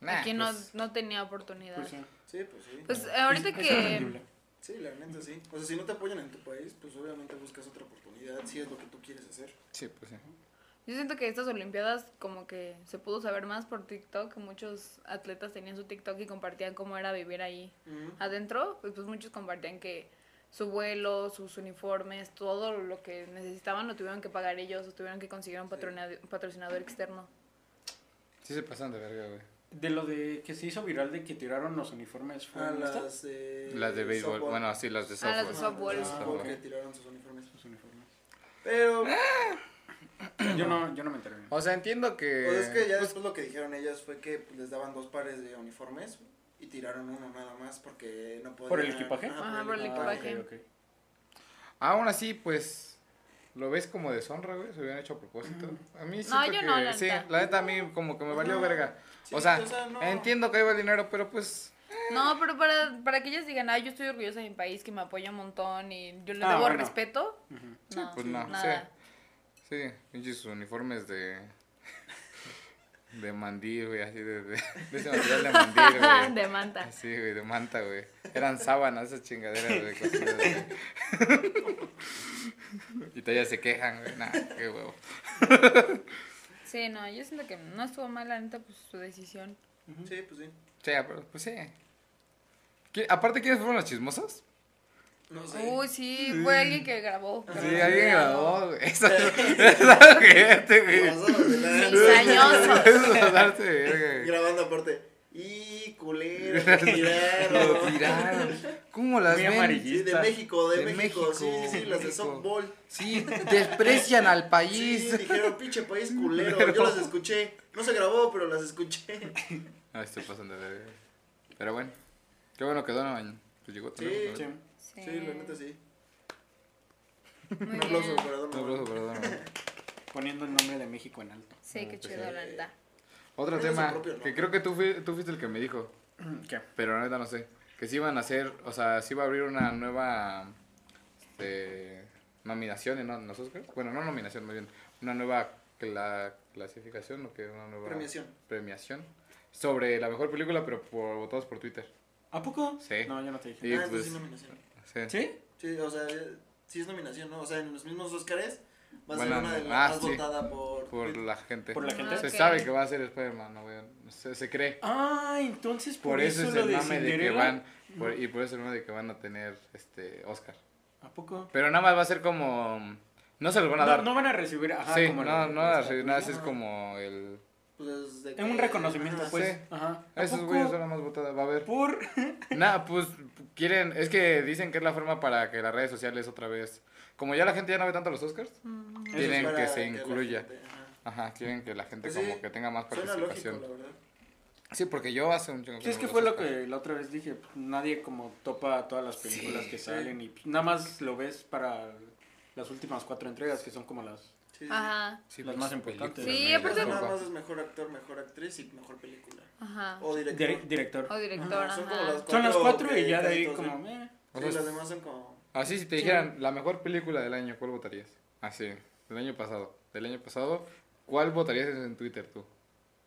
Nah, aquí no, pues, no tenía oportunidad. Pues sí. Sí, pues sí. Pues ahorita Es- es que... entendible. Sí, la neta sí. O sea, si no te apoyan en tu país, pues obviamente buscas otra oportunidad si es lo que tú quieres hacer. Sí, pues sí. Yo siento que estas Olimpiadas como que se pudo saber más por TikTok, que muchos atletas tenían su TikTok y compartían cómo era vivir ahí Ujú. adentro, pues, pues muchos compartían que su vuelo, sus uniformes, todo lo que necesitaban lo tuvieron que pagar ellos o tuvieron que conseguir un patrona- patrocinador externo. Sí se pasan de verga, güey. De lo de que se hizo viral de que tiraron los uniformes fue Ah, las de... Las de béisbol, softball. bueno, sí, las de Ah, softball. las de softball. Las de softball Ah, que tiraron sus uniformes. Pero, Yo no, yo no me enteré. O sea, entiendo que... pues es que ya después lo que dijeron ellas fue que pues, les daban dos pares de uniformes y tiraron uno nada más porque no podían... ¿Por el equipaje? Ajá, por el Ah, equipaje. Aún así, pues... Lo ves como deshonra, güey, se hubieran hecho a propósito. A mí No, yo que... no, la sí, neta. la neta a mí como que me valió verga. Sí, o sea, o sea, no. entiendo que iba el dinero, pero pues... No, pero para, para que ellas digan, ay, yo estoy orgullosa de mi país, que me apoya un montón y yo le Ah, debo bueno. respeto. Ujú. Sí, No, pues no, nada. Sí, pinches uniformes de... De mandil, güey, así de, de, de ese material de mandil, güey. de manta. Sí, güey, de manta, güey. Eran sábanas esas chingaderas, güey. cosidas, güey. y todavía se quejan, güey. Nah, qué huevo. Sí, no, yo siento que no estuvo mal, la neta, pues su decisión. Sí, pues sí. Sí, pero, pues sí. ¿Qué- Aparte, ¿quiénes fueron los chismosos? No sé. Uy, sí, fue alguien que grabó. Sí, pero- alguien grabó, güey. Eso es que este, güey. Pasados de lanza. Cizañoso. Eso es darse de verga, güey. Grabando aparte. Y culero, lo Lo tiraron. tiraron. ¿Cómo las Muy ven? Sí, de México, de, De México. Sí, México, sí, sí, las de softball. Sí, desprecian al Sí, país. dijeron, pinche país culero. Yo las escuché. No se grabó, pero las escuché. Ah, estoy pasando de verga. Pero bueno, qué bueno que Donovan pues llegó. Sí. ¿no? Sí. Sí, la neta sí. Muy Un aplauso bien. para Un Donovan. aplauso para Donovan. Poniendo el nombre de México en alto. Sí, qué pues chido, sí. la neta. Otro tema propio que creo que tú, fui- tú fuiste el que me dijo, ¿Qué? pero la neta no sé. Que sí iban a hacer, o sea, sí iba a abrir una nueva este, nominación en, en los Oscars. Bueno, no nominación, más bien, una nueva cla- clasificación o que una nueva Premiación. premiación sobre la mejor película, pero por, votados por Twitter. ¿A poco? Sí. No, yo no te dije. Sí, ah, pues, sí, nominación. Sí. ¿Sí? Sí, o sea, sí es nominación, ¿no? O sea, en los mismos Oscars va a Bueno, ser una de las ah, más sí. votada por... Por la gente. Por la gente. Se sabe que va a ser Spider-Man, no, se, se cree. Ah, entonces por, Por eso es el de mame de que van, por- y por eso el mame de que van a tener este Oscar. ¿A poco? Pero nada más va a ser como, no se los van a No, dar. no van a recibir, ajá, sí, como no, no, la- así, nada, es como el... Pues, de Es un reconocimiento, Ajá, pues. sí. Ajá. ¿A Esos poco? güeyes son la más votada, va a haber. Por. Nada, pues quieren, es que dicen que es la forma para que las redes sociales otra vez, como ya la gente ya no ve tanto los Oscars, Mm. Quieren que se incluya. gente, ajá. Ajá, quieren que la gente Pues sí, como que tenga más Suena participación. lógico, la verdad. Sí, porque yo hace un chingo Sí, es que fue lo que la otra vez dije, nadie como topa todas las películas Sí. que salen y nada más lo ves para las últimas cuatro entregas que son como las... Sí, sí. Ajá. Sí, Las pues, más importantes. Sí, aparte- Nada más es mejor actor, mejor actriz y mejor película. Ajá. O director. Dire- director. O director, Ajá, son como las Son las cuatro y ya de ahí como... eh. O Sí, sea, las demás son como... Así, si te Sí. dijeran la mejor película del año, ¿cuál votarías? Así, del año pasado. Del año pasado, ¿cuál votarías en Twitter tú?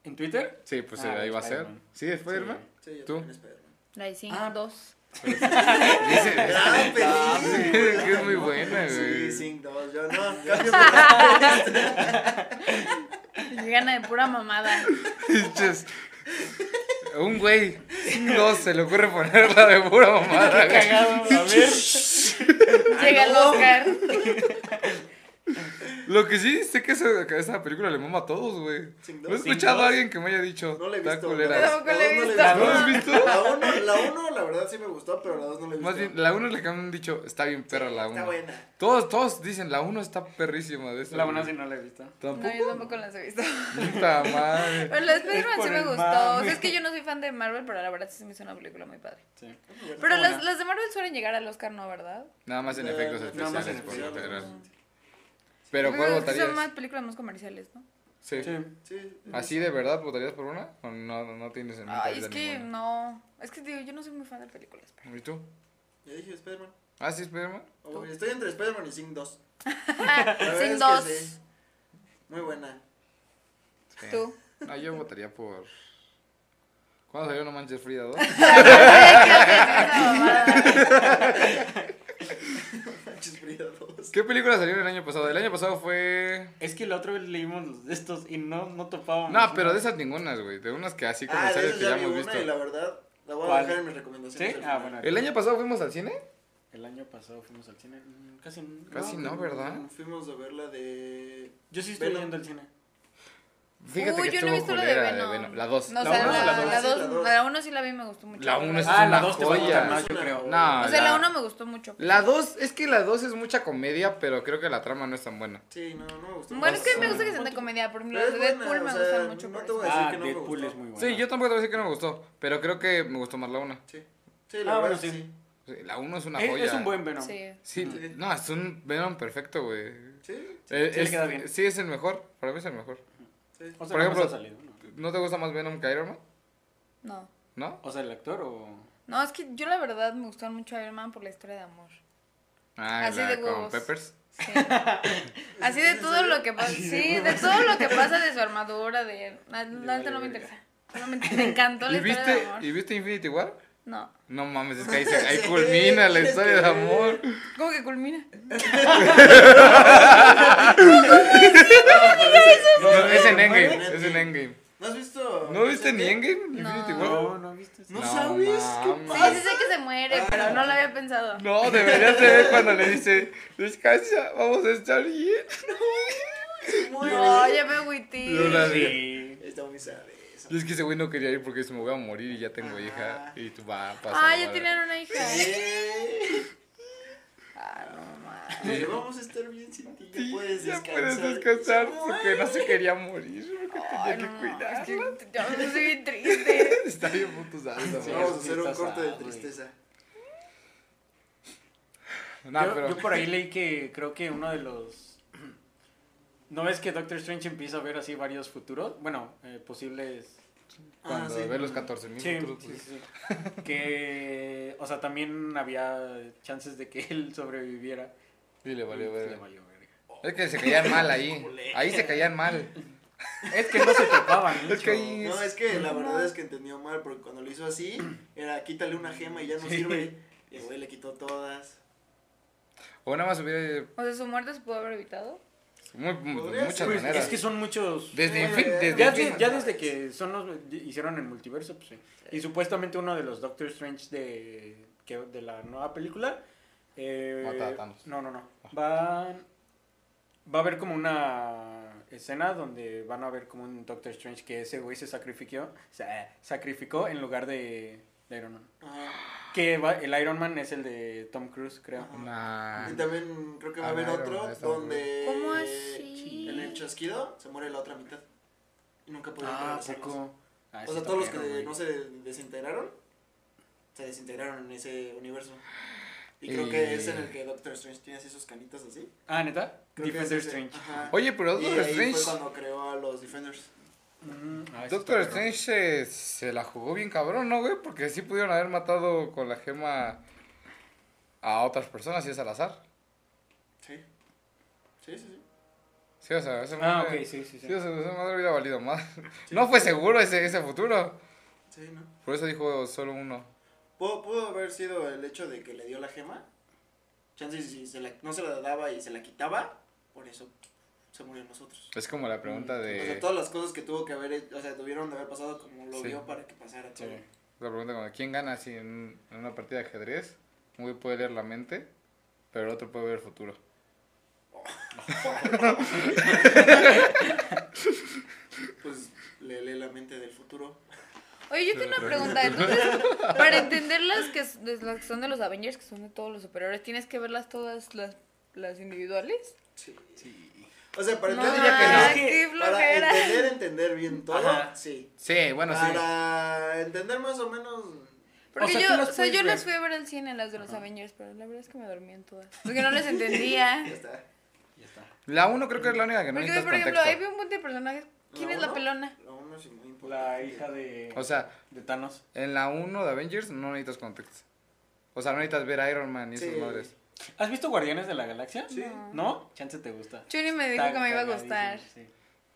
¿En Twitter? Sí, pues Ah, ahí va a ser. ¿Sí, de Spider-Man? Sí, yo ¿Tú? Spider-Man. La de Sing Ah. 2. Dice ¡Gran película! que es muy buena, güey. Sí, Sing 2. Yo no, gana de pura mamada. Dices, Un güey, no se le ocurre ponerla de pura mamada. güey. Cagado, a ver. Llega el Oscar. Lo que sí, sé que esa, esa película le mama a todos, güey. Sin No he escuchado a alguien que me haya dicho, No la he visto. la Tampoco dos la he no visto. ¿No la has visto? La 1, la uno, la verdad sí me gustó, pero la 2 no la he visto. Más bien, la 1 es la que me han dicho, está bien perra la 1. Está buena. Todos, todos dicen, la 1 está perrísima de esa. La una güey. sí no la he visto. No, Tampoco. yo tampoco las he visto. Puta madre. Pero la de Spider-Man sí me gustó. O sea, es que yo no soy fan de Marvel, pero la verdad sí se me hizo una película muy padre. Sí. Pero las, las de Marvel suelen llegar al Oscar, ¿no? ¿verdad? Nada más en efectos nada especiales. más en por lo efectos. general. Pero Yo ¿cuál votarías? Son más películas más comerciales, ¿no? Sí. Sí. Sí. ¿Así de verdad votarías por una? ¿O no, no tienes en mente Ay, es que ninguna? no. Es que digo, yo no soy muy fan de películas. pero- ¿Y tú? Ya dije Spider-Man. ¿Ah, sí, Spider-Man? Oh, Estoy entre Spider-Man y Sing 2. La verdad Sing es 2. que sí. Muy buena. Sí. Tú. No, yo votaría por... ¿Cuándo salió No Manches Frida 2? Manches Frida 2. ¿Qué película salió el año pasado? El año pasado fue... Es que la otra vez leímos los de estos y no, no topábamos. No, pero de esas ningunas, güey. De unas que así Ah, de comerciales esas que ya hemos visto. y la verdad la voy a dejar en mis recomendaciones. ¿Sí? Ah, bueno. ¿El año pasado fuimos al cine? El año pasado fuimos al cine. mm, Casi, Casi no, ¿verdad? Fuimos a ver la de... Yo sí estoy Venom. yendo al cine. Fíjate Uy, que yo no he visto la de culera Venom. La 2. No, o La sea, uno o la, la dos? la Sí, dos- la dos. la uno sí la vi y me gustó mucho. La 1 es Ah, una la dos te va a joya. gustar más, yo creo. No, O sea, la- la uno me gustó mucho. La 2, es que la 2 es mucha comedia, pero creo que la trama no es tan buena. Sí, no, no me gustó. Bueno, es que me Sí. gusta que sean de comedia. Por ejemplo, es de buena, Deadpool me sea, gustan mucho. no te voy a decir Ah, que no me Deadpool gustó. es muy bueno. Sí, yo tampoco te voy a decir que no me gustó, pero creo que me gustó más la 1. Sí, sí la Ah, verdad sí. la 1 es una joya. es un buen Venom. Sí. Sí, no, es un Venom perfecto, güey. Sí, Eh, sí bien. Sí, es el mejor. Para mí es el mejor. Sí. O sea, Por no ejemplo- salido, ¿no? ¿No te gusta más Venom que Iron Man? No. ¿No? O sea, el actor o. No, es que yo la verdad me gustó mucho Iron Man por la historia de amor. Ah, Así la de huevos. Peppers. Sí. Así de todo lo que pasa. Sí, de todo lo que pasa de su armadura, de. La la no me interesa. Solamente me encantó la ¿Y historia de viste, amor. ¿Y viste Infinity War? No. No mames, es que ahí, se- ahí culmina la historia de amor. ¿Cómo que culmina? No, es en Endgame, es en Endgame. ¿No has visto? ¿No viste ni Endgame? ni No. Infinity War? No, no viste. ¿No, No sabes? ¿Qué mames. Sí, pasa? sí sé que se muere, pero no lo había pensado. No, deberías de ver cuando le dice, descansa, vamos a estar bien. No, ya me agüité. Yo la- Sí. Está muy sad eso. Y es que ese güey no quería ir porque se me voy a morir y ya tengo hija. Y tú va, pasa. Ah, ya tienen una hija. Eh, Ah, no mames. Vamos a estar bien sin ti. Ya Sí, puedes ya descansar. puedes descansar porque no se quería morir, porque Ay, tenía que no, cuidar. es que ya me puse bien triste. Está bien puto Sí. Vamos a sí hacer un corte de tristeza. No, yo, pero yo por ahí leí que creo que uno de los. ¿No ves que Doctor Strange empieza a ver así varios futuros? Bueno, eh, posibles. Cuando Ah, sí. ve los 14 mil Sí, futuros, sí, sí. Que. O sea, también había chances de que él sobreviviera. sí le valió Y, ver. le valió verga. Es que se caían mal ahí. Ahí se caían mal. Es que no se topaban. Es que No, es que la verdad es que entendió mal porque cuando lo hizo así, era quítale una gema y ya no Sí. sirve. Y el güey le quitó todas. O nada más hubiera O sea, su muerte se pudo haber evitado. Muy, mu- Podría muchas ser. Pues, maneras. es que son muchos. Desde, Eh, Ya, infin- de- ya desde que son los, hicieron el multiverso, pues sí. Y supuestamente uno de los Doctor Strange de, que, de la nueva película. Eh, Mata a Thanos. No, no, no. Va, va a haber como una escena donde van a ver como un Doctor Strange que ese güey se sacrificó, se sacrificó en lugar de, de Iron Man. Ajá. Que va- el Iron Man es el de Tom Cruise, creo. Nah. Y también creo que va a haber otro donde ¿Cómo así? en el chasquido se muere la otra mitad. Y nunca puede Ah, poco. Ah, o sea, todos los que no se desintegraron, se desintegraron en ese universo. Y creo que es en el que Doctor Strange tiene así sus canitas así. Ah, ¿neta? Creo Defender es. Strange. Ajá. Oye, pero Doctor Strange. fue cuando creó a los Defenders. Mm, Doctor. Strange se, se la jugó bien cabrón, ¿no, güey? Porque sí pudieron haber matado con la gema a otras personas y es al azar. Sí. Sí, sí, sí. Sí, o sea, ese Ah, madre- ok, sí, sí, sí. Sí, o sea, esa madre hubiera valido más. No fue seguro ese, ese futuro. Sí, ¿no? Por eso dijo solo uno. Pudo, pudo haber sido el hecho de que le dio la gema. Chance si se la, no se la daba y se la quitaba, por eso se murieron nosotros. Es como la pregunta O sea, de. todas las cosas que tuvo que haber, o sea, tuvieron de haber pasado como lo Sí. vio para que pasara todo. Sí. La pregunta como, ¿quién gana si en, en una partida de ajedrez? Un güey puede leer la mente, pero el otro puede ver el futuro. Pues le lee la mente del futuro. Oye, yo tengo una pregunta. Entonces, para entender las que, de las que son de los Avengers, que son de todos los superiores, ¿tienes que verlas todas las, las individuales? Sí. Sí. O sea, para No, diría que no. Es que para entender, entender bien todo, Ajá. sí. Sí, bueno, sí. Para entender más o menos, Porque O sea, yo, o sea, yo las fui a ver al cine, las de los Avengers, pero la verdad es que me dormí en todas. Porque no les entendía. ya está. Ya está. La 1 creo que es la única que no Porque, por ejemplo, contexto. ahí veo un montón de personajes. ¿Quién ¿La es la pelona? La uno es muy importante. La hija de. O sea, de Thanos. en la 1 de Avengers no necesitas contexto. O sea, no necesitas ver a Iron Man y Sí. madres. ¿Has visto Guardianes de la Galaxia? Sí. ¿No? Chance te gusta. Chuni me dijo Está que me iba a gustar. sí.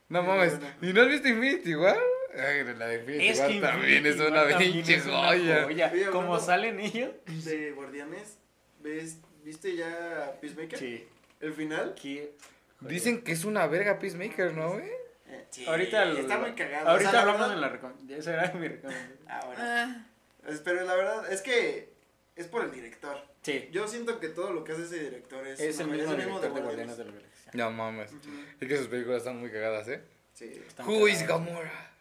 No mames. ¿Y no has visto Infinity War? Ay, la de Infinity Es War que también es Infinity una pinche es una joya. joya. Oye, Como salen ellos. De Guardianes, ¿ves, ¿viste ya Peacemaker? Sí. El final. Qué. Dicen que es una verga Peacemaker, ¿no, güey? Eh, sí, Ahorita el- está muy cagado. Ahorita O sea, la hablamos verdad- en la recomendación. Esa era mi recomendación. Ah, bueno. Ah, Es- Pero la verdad es que es por el director. Sí. Yo siento que todo lo que hace ese director es, Es el mismo es director de Guardianes de la Galaxia. No mames. Ujú. Es que sus películas están muy cagadas, ¿eh? Sí, Who is. Gamora?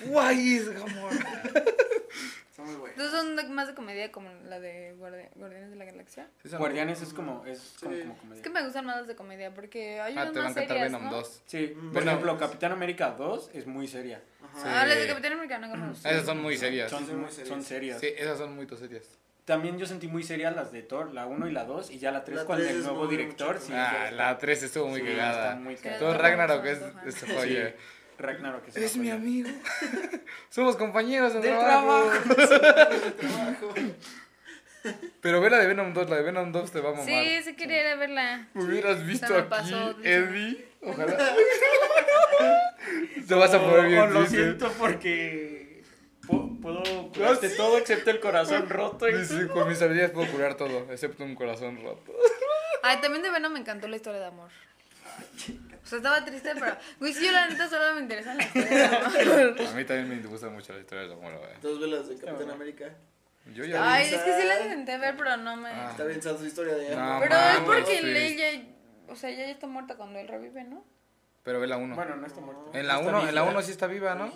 Why is Gamora? está muy bueno. Entonces son más de comedia como la de Guardi- Guardianes de la Galaxia. Guardianes es como, es como, Sí. como Es comedia. que me gustan más las de comedia porque hay Ah, unas te más serias, Venom ¿no? 2. Sí, Mm, por bueno, ejemplo, Capitán América 2 es muy seria. Ajá. Ah, las de Sí. Capitán Americano no me gustan. Esas son muy serias. Son, Sí, son muy muy- serias. son serias. Sí, esas son muy serias. También yo sentí muy serias las de Thor, la 1 y la 2, y ya la 3 La con el nuevo director. Sí, Ah, la está. 3 estuvo muy Sí, cagada. está muy cagada. Todo Ragnarok es, antoja. es Sí, joya. Ragnarok es, Es mi joya. amigo. Somos compañeros de Del trabajo. Trabajo. Pero ve la de Venom 2, la de Venom 2 te va a mamar. Sí, sí quería ir a verla. Hubieras visto me aquí, pasó. Eddie. Ojalá. te vas a poner O- bien lo siento porque puedo curarte ¿Ah, sí? todo excepto el corazón roto. con mis habilidades puedo curar todo, excepto un corazón roto. Ay, también de Venom me encantó la historia de amor. O sea, estaba triste, pero. Güey, sí, yo la neta solo me interesan las historias de amor. A mí también me gusta mucho la historia de amor, güey. Dos velas de Capitán. América. Yo ya Ay, vi. es que sí la intenté ver, pero no me. Ah. Está bien su historia de No, amor. pero es porque sí. ella. O sea, ella ya está muerta cuando él revive, ¿no? Pero ve la 1. Bueno, no está muerto. en la Está 1 en la viejita. 1 sí está viva, ¿no?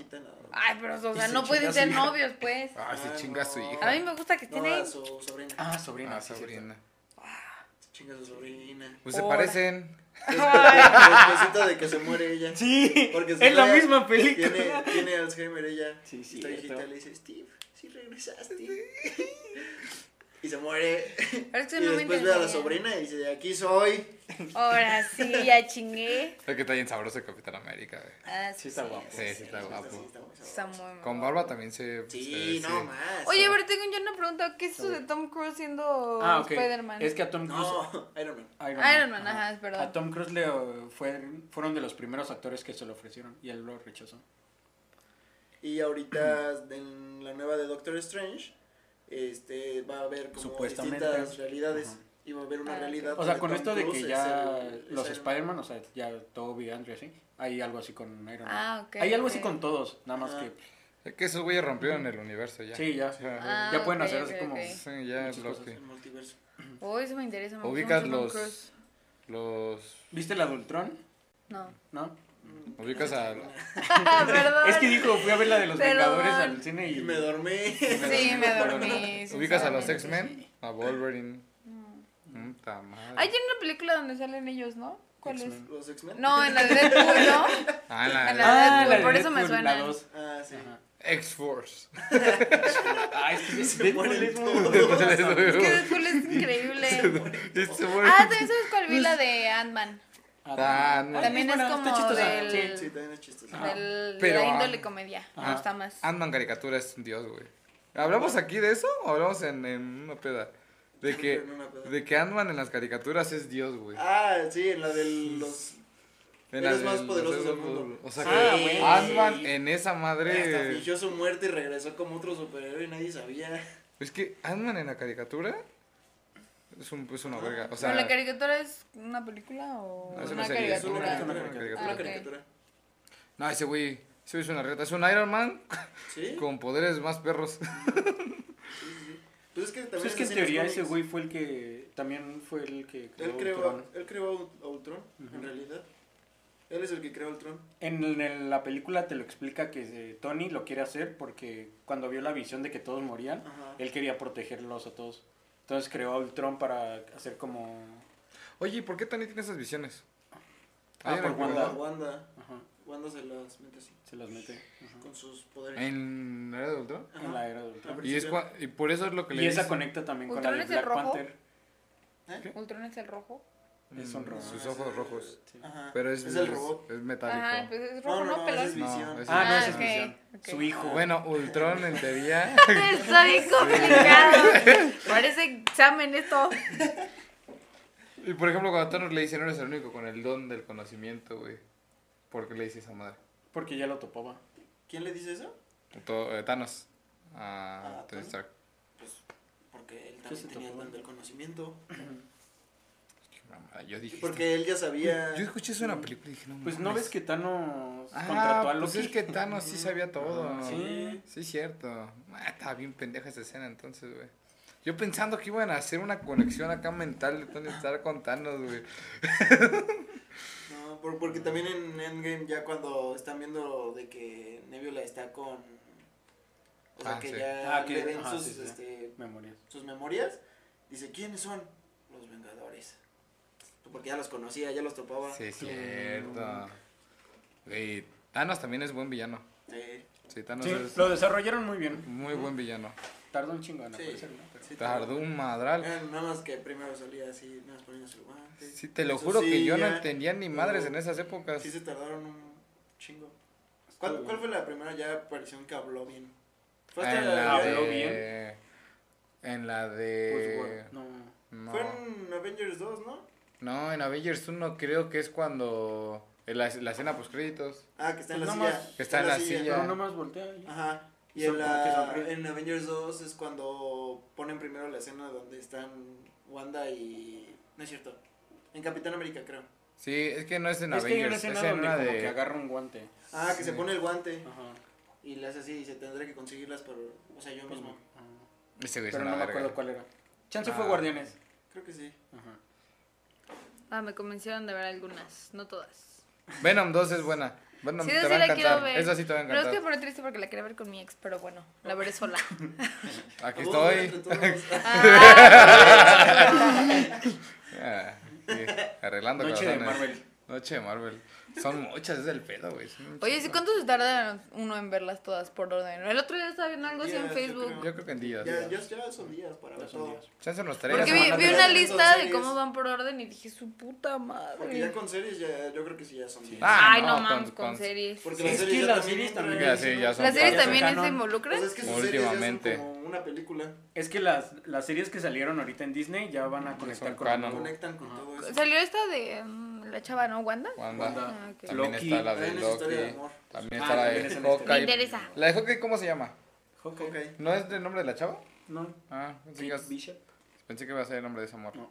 Ay, pero, o sea, se no pueden ser hija. novios, pues. Ah, se chinga a su no. A hija. mí me gusta que No, tiene. a su sobrina. Ah, sobrina. Ah, sí, sobrina. Se chinga su sobrina. Pues se parecen. Despuésito de que se muere ella. Sí, Porque se es la misma película. Tiene, tiene Alzheimer ella. Sí, sí, Está viejita, le dice, Steve, sí regresaste. y se muere. Pero y no después ve a la sobrina y dice, de aquí soy. Ahora sí, ya chingué. Es que está bien sabroso el Capitán América, güey. Ah, Sí, está guapo. Sí, sí está guapo. Sí, está muy. Está muy Con barba también se. Sí, se- no sí. más. Oye, pero tengo yo una pregunta. ¿Qué es eso de Tom Cruise siendo Ah, ok. Spider-Man? Es que a Tom Cruise. No, Iron Man. Iron, Iron Man, ajá, perdón. A Tom Cruise le fue, fueron de los primeros actores que se lo ofrecieron y él lo rechazó. Y ahorita en la nueva de Doctor Strange, este, va a haber como Supuestamente. distintas realidades. Ajá. Y va a haber una Ah, realidad. O sea, con Tom esto de que ya el- los. Spider-Man, o sea, ya Toby, Andrew, así, hay algo así con Iron Man. Ah, ok. hay algo así con todos, nada más Ah. que. Es que esos güeyes rompieron el universo ya. Sí, ya. Ah, ya pueden hacer así como. Sí, ya es. El multiverso. Oh, eso me interesa. Ubicas. Los. ¿Viste la de Ultron? No. ¿No? Ubicas a. Ah, perdón. Es que dijo, fui a ver la de los Perdón. Vengadores al cine y. Y me dormí. Sí, me dormí. Ubicas a los X-Men, sí. a Wolverine. Mm. Madre. Hay una película donde salen ellos, ¿no? ¿Cuál es? ¿Los X-Men? No, en la de Deadpool, ¿no? Ah, en la, la- Ah, Deadpool, la de por eso me suena. Ah, sí. Ajá. X-Force. Ah, es que Se Deadpool es que Deadpool es increíble. Y. Ah, también sabes cuál vi la de Ant-Man. Ah, no. También es como del- Sí. Sí, también es chistoso. Ajá. Del, Pero, de la ah, índole comedia. Me ajá. gusta más. Ant-Man caricatura es un dios, güey. ¿Hablamos aquí de eso o hablamos en, en una peda? De que, de que Ant-Man en las caricaturas es dios, güey. Ah, sí, en la de los. En eres la más del- poderoso del mundo. O sea, Ah, que. Ant-Man en esa Hasta madre... fingió su muerte y regresó como otro superhéroe y nadie sabía. Es que Ant-Man en la caricatura es, un, es una verga. O sea, ¿Pero la caricatura es una película o No, es una una serie, es Es una caricatura? Es una Ah, ok. caricatura. no, ese güey, ese güey es una reta. Es un Iron Man ¿Sí? con poderes más perros. Sí, sí, sí. Pues es que también Pues es que en teoría ese güey fue el que también fue el que creó Él creó, Ultron. él creó a Ultron, en realidad. Él es el que creó a Ultron. En, el- en la película te lo explica que eh, Tony lo quiere hacer porque cuando vio la visión de que todos morían, Ajá. él quería protegerlos a todos. Entonces creó a Ultron para hacer como... Oye, ¿y por qué Tony tiene esas visiones? Ah, por Wanda. Wanda. Ajá, Wanda se las mete así, se las mete ajá, con sus poderes. En la era de Ultron. Ajá. en la era de Ultron. Y, es cua- y por eso es lo que le Y esa dice- conecta también con la ¿Ultron de es el Black rojo? Panther. ¿Eh? ¿Ultron es el rojo? Es un Mm, rojo. Sus Ah, ojos rojos. Sí. Ajá. Pero es, es el robot. Es metálico. Ajá, pues es rojo, No, ¿no? no, Pelón. es visión. Ah, no, Ah, es ok, Visión. ok. Su hijo. Bueno, Ultron en teoría. Está bien complicado. Parece examen esto. y por ejemplo, cuando Thanos le dice, no eres el único con el don del conocimiento, güey. ¿Por qué le dice esa madre? Porque ya lo topaba. ¿Quién le dice eso? To- eh, Thanos. A Ah, Tony. Stark. Pues porque él ¿Qué también tenía el don del conocimiento. Mamada, Yo dije. Porque él ya sabía. Yo escuché eso en una película y dije, no Pues no mames. ves que Thanos Ah, contrató a pues Loki. es que Thanos sí sabía todo. Ajá, sí. Sí, cierto. Ah, estaba bien pendeja esa escena entonces, güey. Yo pensando que iban a hacer una conexión acá mental de Tony Stark con Thanos, güey. No, por- porque también en Endgame ya cuando están viendo de que Nebula está con... O sea, Ah, que sí. ya Ah, le ven ajá, sus, sí, sí. este, Memorias. sus memorias, dice, ¿quiénes son? Los Vengadores. Porque ya los conocía, ya los topaba. Sí, cierto. Güey, Thanos también es buen villano. Sí, Sí, Thanos Sí, es lo desarrollaron muy bien. muy buen villano. Tardó un chingo en Sí. aparecer, ¿no? Pero- sí, Tardó un madral. Eh, Nada más que primero salía así, nada más poniéndose el guante. Sí, te lo Eso juro sí, que yo no ya, entendía ni madres en esas épocas. Sí se tardaron un chingo. ¿Cuál, cuál fue la primera ya aparición que habló bien? Fue hasta En la- la ¿Habló de... En la Pues, de... bueno, no. No. Fue en Avengers 2, ¿no? No, en Avengers 1 creo que es cuando... en La, la escena post créditos. Ah, que está en Pues la silla. más. Que está en la silla. Pero nomás voltea. y- Ajá. Y en, la, en Avengers 2 es cuando ponen primero la escena donde están Wanda y... No es cierto. En Capitán América, creo. Sí, es que no es en Es que hay una Avengers, escena es en donde una como de... que agarra un guante. Ah, que Sí. se pone el guante Ajá. y le hace así y dice, tendré que conseguirlas por... O sea, yo mismo. Ajá. Ese güey Pero no me acuerdo cuál era. Chance fue Ah. Guardianes. Creo que sí. Ajá. Ah, me convencieron de ver algunas, no todas. Venom 2 es buena. Venom Sí, te esa va sí a la quiero encantar. ver. Esa sí te va a Pero es encantar. que fue triste porque la quería ver con mi ex, pero bueno, la veré sola. Aquí estoy. todos. Ah, sí, Arreglando Noche de. Marvel. Noche de Marvel. Son muchas, es del pedo, güey. son Oye, ¿sí cuánto se tarda uno en verlas todas por orden? El otro día estaba viendo algo así en Días, yo Facebook. creo. Yo creo que en días. Ya, ya, ya son días para Ya ver son todo. días. Chance unos Porque tres. vi, vi una lista de cómo van por orden y dije, su puta Porque ya madre. con series ya, yo creo que sí ya son días. Ah, Ay, no, no, mames, con- con, series. Porque Sí, las es series que ya las también series también- Ya, sí, ya son ¿Las series ya son también se involucran? Pues es que sus series ya son Últimamente. como una película. Es que las, las series que salieron ahorita en Disney ya van a conectar son con el. Conectan con todo eso. Salió esta de mm, la chava, ¿no? ¿Wanda? Wanda. Ah, ok. También Loki. está la de de Loki. amor. También Ah, está la de este. Me Hawkeye. interesa. ¿La de Hawkeye cómo se llama? Ok. ¿No es el nombre de la chava? No. Ah, pensé que, Bishop. pensé que iba a ser el nombre de ese amor. No.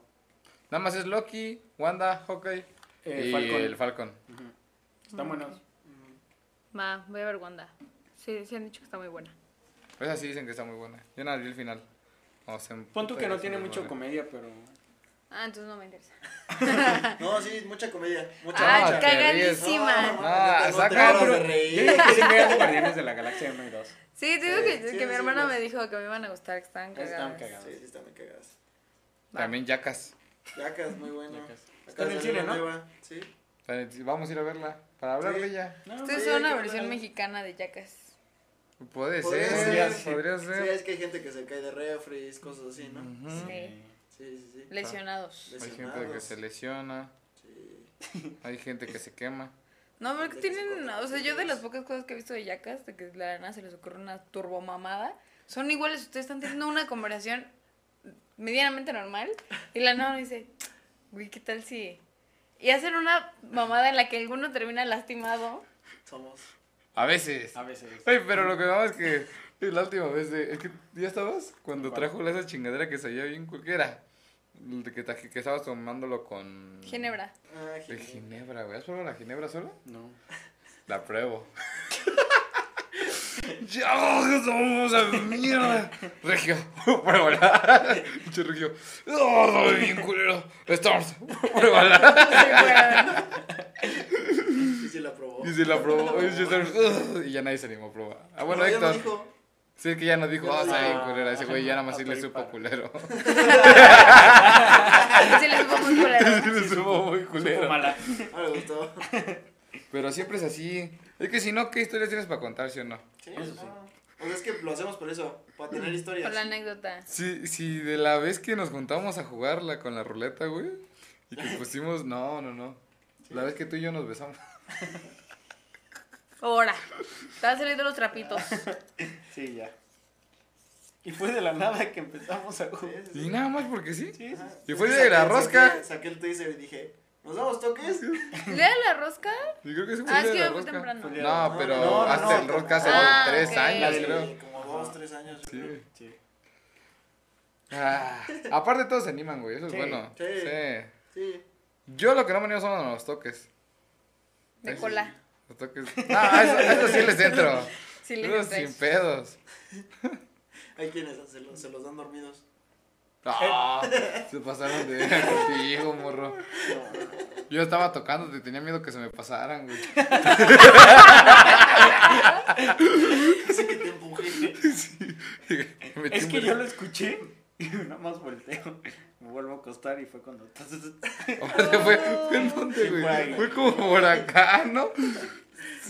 Nada más es Loki, Wanda, Hawkeye Eh, y Falcon. el Falcon. Ujú. Están buenos. Mm. Va, voy a ver Wanda. Sí, sí han dicho que está muy buena. Pues así dicen que está muy buena. Yo no vi el final. O sea, Pon tú que no tiene mucho buena. comedia, pero. Ah, entonces no me interesa. No, sí, mucha comedia. Mucha, Ah, mucha. cagadísima. No, no, Ah, no saca otro. Yo que sí Guardianes de la Galaxia 1 y 2. Sí, te digo Sí, que, sí, que mi sí, hermana sí. me dijo que me iban a gustar, que estaban Están cagadas. Sí, sí, están muy cagadas. Va. También Jackas. Yacas, muy bueno. Yacas. Está en el cine, ¿no? nueva, Sí. Vamos a ir a verla para hablar Sí. de ella. No, Esta Sí, es hay una que versión mexicana de Jackas. Puede Podría ser, ser. podría Sí, ser. es que hay gente que se cae de refries, cosas así, ¿no? Ujú. Sí. Sí, sí, sí. Lesionados. Hay gente que se lesiona, Sí. hay gente que se quema. No, porque tienen, o sea, yo de las pocas cosas que he visto de yacas, de que la nada se les ocurre una turbomamada, son iguales, ustedes están teniendo una conversación medianamente normal, y la nada uno dice, güey, ¿qué tal si...? Y hacen una mamada en la que alguno termina lastimado. Somos. A veces. A veces. Ay, pero lo que vamos es que la última vez, de, es que ¿ya estabas? Cuando ¿Cuál? trajo esa chingadera que se veía bien cool, ¿qué era? El de que, tra- que estabas tomándolo con... Ginebra. Ah, De Ginebra. ginebra, güey. ¿Has probado la ginebra solo? No. La pruebo. ¡Ya vamos a mierda! Regio, pruébala. Pinche Regio. ¡Oh, sabe bien culero! Stars, pruébala. Sí, sí la probó. Y se la probó. Y y ya nadie se animó a probar. Ah, bueno, Héctor. Sí, es que ya nos dijo, ah, no sabe dijo. bien culera. Ese güey ya nada más sí le supo culero. Se les fue muy culero. Sí le supo muy Supo culero. mala. No le gustó. Pero siempre es así. Es que si no, ¿qué historias tienes para contar, sí o no? Sí, Eso sí. O sea, es que lo hacemos por eso, para tener historias. Por la anécdota. Sí, sí, de la vez que nos juntamos a jugarla con la ruleta, güey. Y que pusimos, no, no, no. La vez que tú y yo nos besamos. Ahora. Están saliendo los trapitos. Sí, ya. Y fue de la nada que empezamos a jugar. Y nada más porque sí. Sí. Y fue Sí, de la rosca. Saqué, saqué el taser y dije, ¿nos damos toques? ¿Lea la rosca? Yo creo que sí fue Ah, es de que la rosca. temprano. No, pero no, no, hasta no, el rosca hace Ah, tres años, Sí, creo. Como dos, tres años. yo Sí. creo. Sí. Ah, aparte todos se animan, güey. Eso es bueno. sí. Sí. Sí. Yo lo que no me animo son los toques. De Eso cola. Los toques. No, eso, eso sí les entro. Sí, sin pedos. Hay quienes se los, se los dan dormidos. Ah, se pasaron de contigo, morro. Yo estaba tocando, te tenía miedo que se me pasaran, güey. Así que te empujé. Metí Es que yo lo escuché y nada más volteo. Me vuelvo a acostar y fue cuando. Aparte fue, fue en dónde, Sí, güey. fue ahí. Fue como por acá, ¿no?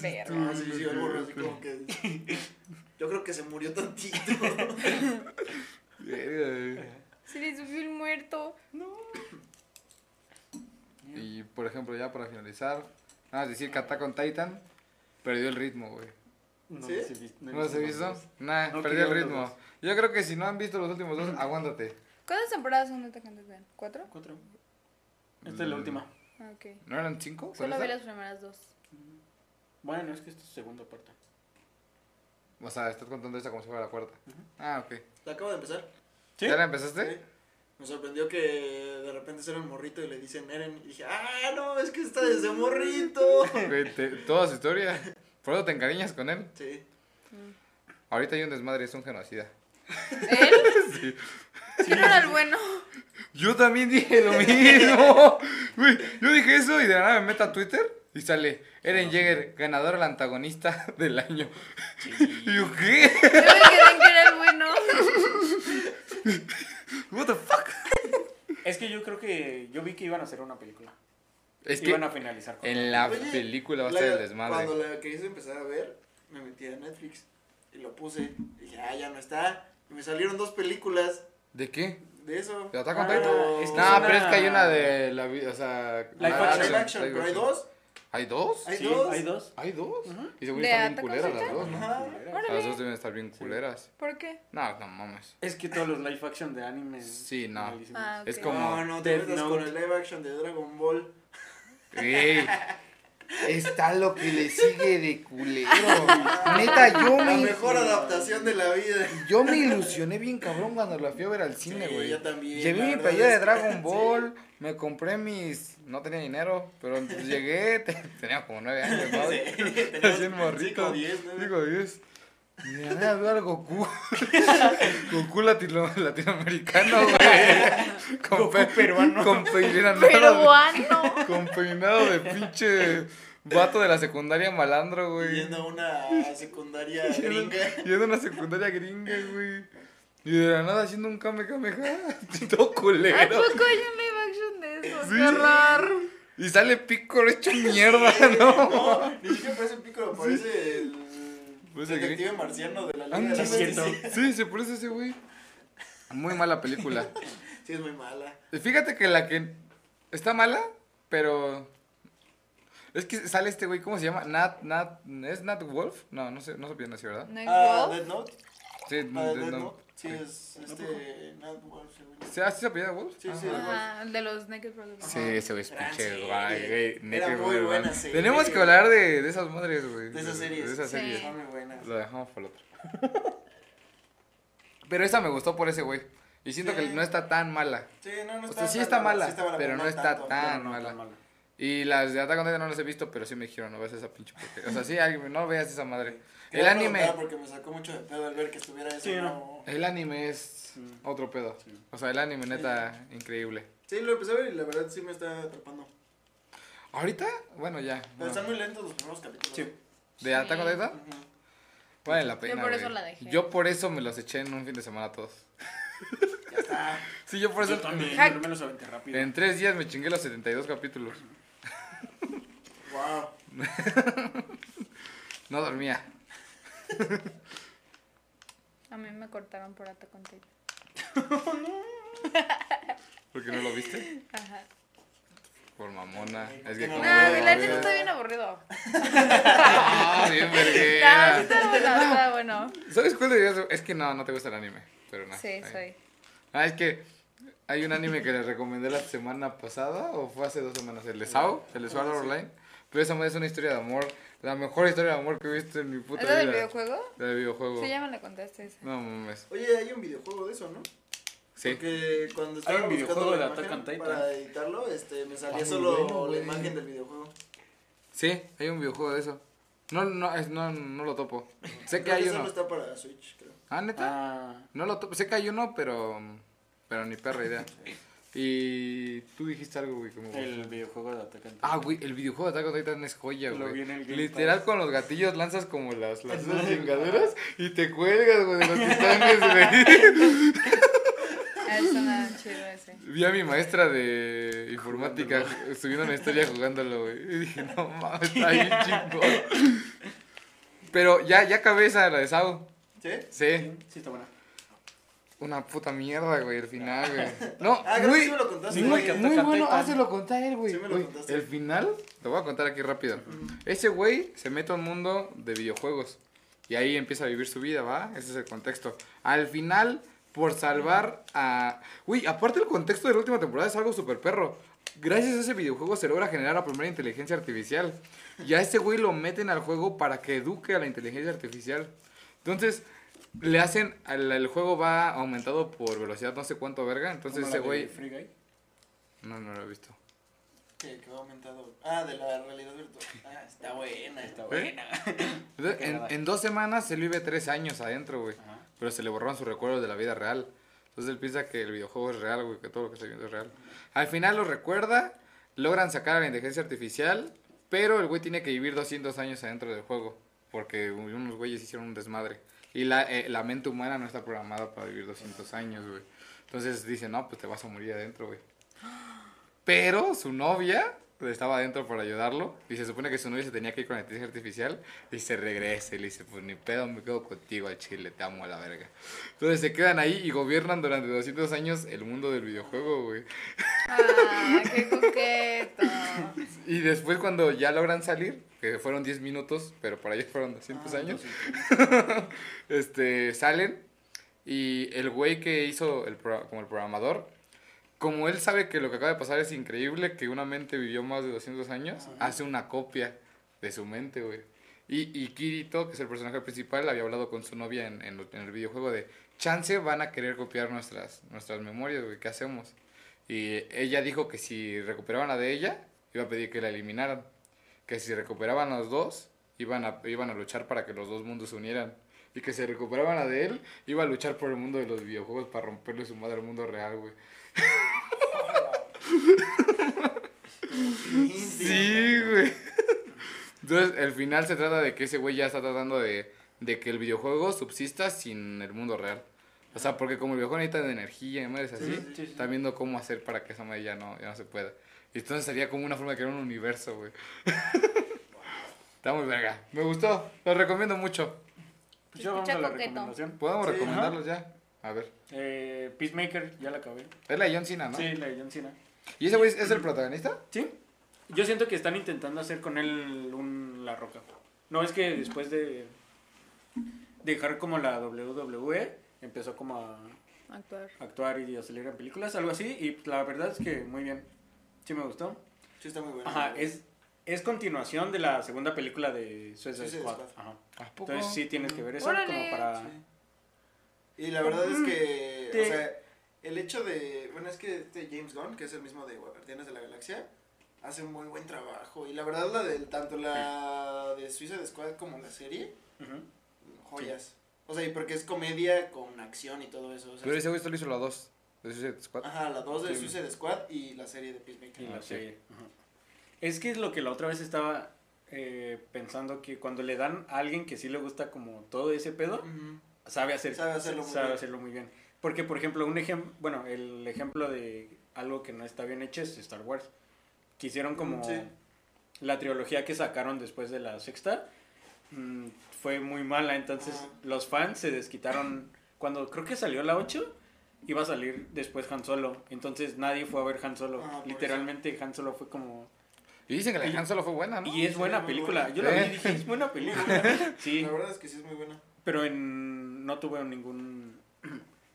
Verga. Ah, sí, sí, el morro así como que. Yo creo que se murió tantito. Se le subió el muerto. Y por ejemplo, ya para finalizar, nada más decir que Attack on Titan perdió el ritmo, güey. No ¿Sí? visto. ¿No los he visto? Nah, No perdió el ritmo. Yo creo que si no han visto los últimos dos, aguántate. ¿Cuántas temporadas son de Attack on Titan? ¿Cuatro? Cuatro. Esta es la Mm. última. Ah, ok. ¿No eran cinco? ¿Cuál Solo vi la? las primeras dos. Bueno, es que esta es segunda parte. O sea, estás contando esta como si fuera la cuarta. Ah, ok. La acabo de empezar. ¿Sí? ¿Ya la empezaste? Sí. Me sorprendió que de repente sale un morrito y le dicen Eren. Y dije, ah, no, es que está desde morrito. Güey, te- toda su historia. Por eso te encariñas con él. Sí. Ahorita hay un desmadre, es un genocida. ¿Él? ¿Quién era el bueno? Yo también dije lo mismo. Yo dije eso y de la nada me meto a Twitter y sale Eren Jäger, ganador al antagonista del año. Y yo, ¿qué? Yo me quedé en que era el bueno. What the fuck? Es que yo creo que. Yo vi que iban a hacer una película. Es que Iban a finalizar con. en la Oye, película va a ser el desmadre. Cuando la quise empezar a ver, me metí a Netflix y lo puse. Y dije, ah, ya no está. Y me salieron dos películas ¿De qué? de eso. ¿De Attack on Titan? es que no, una- pero es que hay una de la vida, o sea... Live action. Live action, pero hay dos. ¿Hay dos? Hay Sí, dos. hay dos. ¿Hay dos? Ujú. Y según ¿De están bien culeras las dos, ¿no? Ajá. Las dos deben estar bien culeras. ¿Por qué? No, no mames. Es que todos los live action de anime. Sí, no. Ah. Es como- No, no, te metas con el live action de Dragon Ball. Ey, está lo que le sigue de culero. Neta, yo La me, mejor adaptación de la vida. yo me ilusioné bien cabrón cuando la fui a ver al cine, Sí, güey. yo también, Llevé la mi playera de Dragon sí. Ball, me compré mis... No tenía dinero, pero llegué, te- tenía como nueve años, ¿no? Sí, teníamos en morrito. cinco, diez, ¿no? Digo, 10. Y de la nada veo al Goku. Goku latino, latinoamericano, güey. Con, Goku pe- peruano. Con peinado, Peruano. con peinado de pinche vato de la secundaria malandro, güey. Yendo a una secundaria gringa. Yendo a una secundaria gringa, güey. Y de la nada haciendo un kamehameha. Todo culero. ¿A poco hay un live action de eso? Sí. ¡Qué! Y sale Piccolo hecho mierda, ¿no? No, ni siquiera parece un piccolo, parece el. Por eso Detective marciano de la Ah, Liga de la sí, cierto. Sí, se parece ese güey. Muy mala película. Sí, es muy mala. Fíjate que la que está mala, pero es que sale este güey, ¿cómo se llama? Nat, Nat, ¿es Nat Wolf? No, no sé, no sé bien así, ¿verdad? Night Ah, Wolf. Dead Note. Sí, Ah, Dead Note. Sí, es este. Nat Wolf, según yo. ¿Sí, ¿Así se apellida Wolf? Sí, sí, Ajá. El de los Naked Brothers. Sí, ese güey es pinche guay, Naked muy buena serie. Tenemos que hablar de, de esas madres, güey. De esas series. De esas Sí. series. Son muy buenas. Lo dejamos para el otro. Pero esa me gustó por ese güey. Y siento que Sí. no está tan mala. Sí, no, no O está sea, sí tan está mala, sí pero no está tanto. tan- Pero no mala. tan mala. Y las de Attack on Titan no las he visto, pero sí me dijeron, no veas esa pinche porque O sea, sí, alguien- no veas esa madre. El anime, Porque me sacó mucho de pedo al ver que estuviera eso. Sí, no. el anime es Sí. otro pedo. Sí. O sea, el anime neta increíble. Sí, lo empecé a ver y la verdad sí me está atrapando. ¿Ahorita? Bueno, ya. Pero están muy lentos los primeros capítulos. Sí. ¿De Attack on Titan? Ujú. Vale la pena. por eso güey. la dejé. Yo por eso me los eché en un fin de semana todos. Ya está. Sí, yo por eso. Yo también, Hack. yo me los aventé rápido. En tres días me chingué los 72 capítulos. Wow. No dormía. A mí me cortaron por Attack on Titan. ¿Por qué no lo viste? Ajá. Por mamona. Es No, que no, como No, no, la no, neta no. está bien aburrido. Ah, bien No, verguera. está bueno, está bueno. ¿Sabes cuál deberías? Es que no, no te gusta el anime. Pero no. Sí, ahí. soy. Ah, es que hay un anime que les recomendé la semana pasada o fue hace dos semanas. El de Sao, el de Sword Ah, sí. Online. Pero esa madre es una historia de amor. La mejor historia de amor que he visto en mi puta ¿Es la del vida. videojuego? La del videojuego. Sí, ya me la contaste esa. No mames. Oye, hay un videojuego de eso, ¿no? Sí. Porque cuando estaba un buscando videojuego la de Attack imagen on Titan. para editarlo, este, me salía Ah, solo bueno, la imagen del videojuego. Sí, hay un videojuego de eso. No, no, es- no, no lo topo. Sé que hay uno. está para Switch, creo. Ah, neta. Ah, No lo topo. Sé que hay uno, pero. Pero ni perra idea. Y tú dijiste algo, güey. Como... el videojuego de Attack on Titan. Ah, güey, el videojuego de Attack on Titan es joya, Lo güey. vi en el Game Literal Pass. con los gatillos lanzas como las, las chingaderas y te cuelgas, güey, de los titanes, güey. Suena chido ese. Vi a mi maestra de informática subiendo una historia jugándolo, güey. Y dije, no mames, está bien chingón. Pero ya, ya acabé esa, la de Sao. ¿Sí? Sí. Sí, está buena. Una puta mierda, güey, el final, güey. No, Ah, creo que muy, sí me lo contaste. muy, güey. muy bueno. Ah, se lo conté a él, güey. Sí me lo contaste. El final, te voy a contar aquí rápido. Ese güey se mete a un mundo de videojuegos. Y ahí empieza a vivir su vida, ¿va? Ese es el contexto. Al final, por salvar a... Uy, aparte el contexto de la última temporada es algo súper perro. Gracias a ese videojuego se logra generar la primera inteligencia artificial. Y a ese güey lo meten al juego para que eduque a la inteligencia artificial. Entonces, le hacen... El, el juego va aumentado por velocidad no sé cuánto verga. Entonces ese güey... No, no lo he visto. Que, que va aumentado. Ah, de la realidad virtual. Ah, está buena. Está ¿Eh? buena. En, dos semanas él vive tres años adentro, güey. Ajá. Pero se le borraron sus recuerdos de la vida real. Entonces él piensa que el videojuego es real, güey, que todo lo que está viendo es real. Al final lo recuerda, logran sacar a la inteligencia artificial, pero el güey tiene que vivir 200 años adentro del juego. Porque unos güeyes hicieron un desmadre. Y la, eh, la mente humana no está programada para vivir 200 años, güey. Entonces dice, no, pues te vas a morir adentro, güey. Pero su novia estaba adentro para ayudarlo y se supone que su novia se tenía que ir con la inteligencia artificial y se regresa y le dice, pues ni pedo, me quedo contigo al chile, te amo a la verga. Entonces se quedan ahí y gobiernan durante 200 años el mundo del videojuego, güey. Ah, qué coqueto. Y después cuando ya logran salir, que fueron 10 minutos, pero para ellos fueron 200 Ah, años, este, salen y el güey que hizo el como el programador, como él sabe que lo que acaba de pasar es increíble, que una mente vivió más de 200 años, hace una copia de su mente, güey. Y, y Kirito, que es el personaje principal, había hablado con su novia en, en, lo- en el videojuego de, chance van a querer copiar nuestras, nuestras memorias, güey, ¿qué hacemos? Y ella dijo que si recuperaban la de ella, iba a pedir que la eliminaran. Que si recuperaban los dos, iban a, iban a luchar para que los dos mundos se unieran. Y que si recuperaban la de él, iba a luchar por el mundo de los videojuegos para romperle su madre al mundo real, güey. Sí, güey. Entonces, el final se trata de que ese güey ya está tratando de, de que el videojuego subsista sin el mundo real. O sea, porque como el videojuego necesita de energía y madres así, Sí, sí, sí. está viendo cómo hacer para que esa madre ya no, ya no se pueda. Y entonces sería como una forma de crear un universo, güey. Está muy verga. Me gustó. Lo recomiendo mucho. Pues ya Se vamos a la coqueto. recomendación. Podemos Sí. recomendarlos ya. A ver. Eh, Peacemaker, ya la acabé. Es la de John Cena, ¿no? Sí, la de John Cena. ¿Y ese güey es el protagonista? Sí. Yo siento que están intentando hacer con él un La Roca. No, es que después de dejar como la WWE, empezó como a Actuar. actuar y a salir en películas, algo así. Y pues, la verdad es que muy bien. Sí me gustó. Sí, está muy bueno. Ajá, es, es continuación de la segunda película de Suicide Suicide Squad. Squad. Ajá. ¿A poco? Entonces sí tienes que ver eso Órale. como para... Sí. Y la verdad es que, Te- o sea, el hecho de, bueno, es que este James Gunn, que es el mismo de Guardianes de la Galaxia, hace un muy buen trabajo. Y la verdad, la de, tanto la de Suicide Squad como la serie, joyas. O sea, y porque es comedia con acción y todo eso. o sea, Pero ese güey solo hizo la dos. De Suicide Squad. Ajá, la dos de Sí. Suicide Squad y la serie de Peacemaker. Y la sí. serie. Ajá. Es que es lo que la otra vez estaba eh, pensando que cuando le dan a alguien que sí le gusta como todo ese pedo, Ujú. Sabe hacer Sabe hacerlo muy sabe bien. hacerlo muy bien. Porque por ejemplo, un ejemplo, bueno, el ejemplo de algo que no está bien hecho es Star Wars. Quisieron como Mm, sí. la trilogía que sacaron después de la sexta mm, fue muy mala, entonces Ajá. los fans se desquitaron cuando creo que salió la 8 iba a salir después Han Solo, entonces nadie fue a ver Han Solo. Ah, Literalmente Han Solo fue como Y dicen que la Y- de Han Solo fue buena, ¿no? y es buena muy película. buena. Yo la vi ¿Eh? y dije, es buena película. Sí, La verdad es que sí es muy buena. Pero en no tuve ningún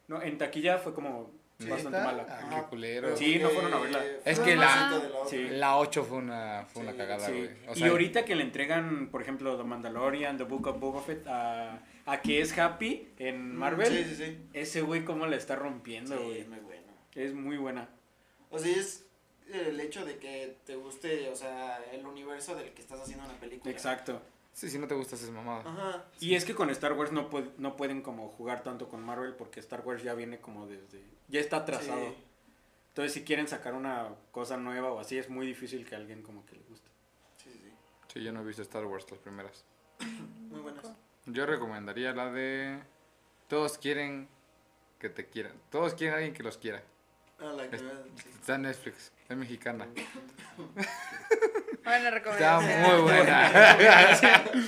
no, en taquilla fue como ¿Sí bastante está? mala. Ah, qué culero. Sí, no porque fueron a verla. fue Es que la- la otra. Sí. La 8 fue una, fue una Sí, cagada, Sí. güey. O y sea, ahorita que le entregan, por ejemplo, The Mandalorian, The Book of Boba Fett a, a que es Happy en Marvel, Sí, sí, sí. ese güey cómo la está Sí, rompiendo, güey. es muy bueno. Es muy buena. O sea, es el hecho de que te guste, o sea, el universo del que estás haciendo una película. Exacto. Sí, si no te gusta esa mamada. Ajá. Y es que con Star Wars no, pue- no pueden como jugar tanto con Marvel porque Star Wars ya viene como desde... Ya está trazado. Sí, Entonces si quieren sacar una cosa nueva o así es muy difícil que a alguien como que le guste. sí, sí. Sí, yo no he visto Star Wars las primeras. Muy buenas. Yo recomendaría la de Todos quieren que te quieran. Todos quieren a alguien que los quiera. Ah, la que Es-. Está en Netflix, es mexicana. Buena Está recomendación. muy buena.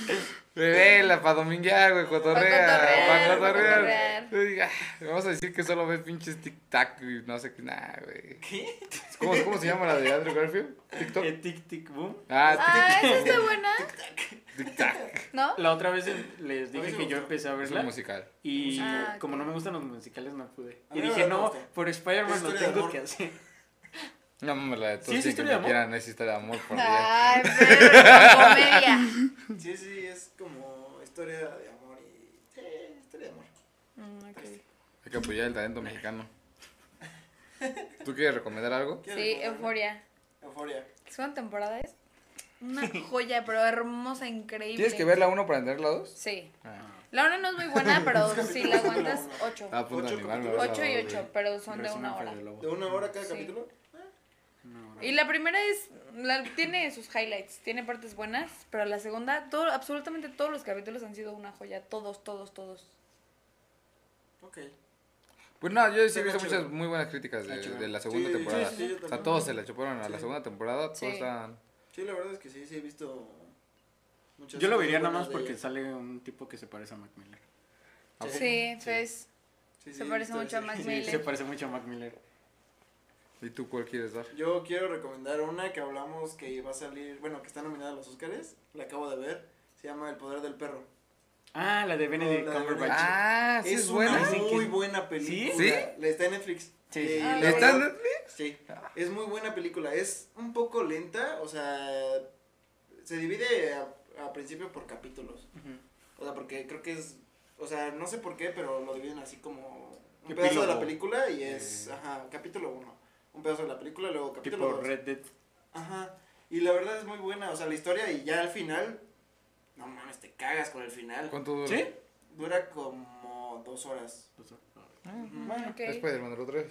Vela, para dominguear, güey, cotorrea. Para pa' cotorrear. diga, Vamos a decir que solo ves pinches tic-tac y no sé qué, nada, güey. ¿Qué? ¿Cómo, ¿Cómo se llama la de Andrew Garfield? ¿TikTok? Eh, tic tic boom. Ah, Ah, esa está buena, tic-tac. ¿no? La otra vez les dije que yo empecé a Es un verla musical. y Ah, como no me gustan los musicales no pude. Y dije, no, por Spider-Man lo tengo que hacer. No mames, la de todos Sí, es historia de me amor. quieran, es historia de amor, por Dios. Ay, pero comedia. Sí, sí, es como historia de amor y... Sí, historia de amor. Mm, ok. Hay que apoyar el talento mexicano. ¿Tú quieres recomendar algo? ¿Quieres Sí? Euforia. Euforia. La segunda temporada es una joya, pero hermosa, increíble. ¿Tienes que ver la 1 para entender la 2? Sí. Ah, La una no es muy buena, pero ¿Cuántos si la aguantas, una? ocho. a punto de Ocho animarme. capítulos. a ver la Ocho y dos, ocho, güey. pero son de una hora. ¿De una hora cada Sí. capítulo? Hora. Y la primera es, la, tiene sus highlights, tiene partes buenas, pero la segunda, todo, absolutamente todos los capítulos han sido una joya, todos, todos, todos. Ok. Pues no, yo sí he visto muchas muy buenas críticas de, de la segunda Sí, temporada. sí, sí, o sea, todos se la chuparon a la segunda temporada. Todos Sí. estaban. Sí, la verdad es que sí, sí he visto muchas Yo lo vería nada más porque ella. sale un tipo que se parece a Mac Miller. Sí, Sí. pues, Sí, se sí, parece mucho a. Mac Sí, Miller. se parece mucho a Mac Miller. ¿Y tú cuál quieres dar? Yo quiero recomendar una que hablamos que va a salir, bueno, que está nominada a los Oscars, la acabo de ver, se llama El Poder del Perro. Ah, la de Benedict Cumberbatch. Ah, sí, es, buena. una muy buena película. ¿Sí? La está en Netflix. Sí, sí. la Ah, ¿Está en Netflix? Sí, es muy buena película. Es un poco lenta, o sea, se divide a, a principio por capítulos. O sea, porque creo que es, o sea, no sé por qué, pero lo dividen así como un pedazo de la película y es, Eh. ajá, capítulo uno. Un pedazo de la película, luego capítulo Tipo dos. Red Dead. Ajá. Y la verdad es muy buena, o sea, la historia y ya al final, no mames, te cagas con el final. ¿Cuánto dura? ¿Sí? Dura como dos horas. Ah, Ujú. Bueno, ok. Spider-Man, el otro es.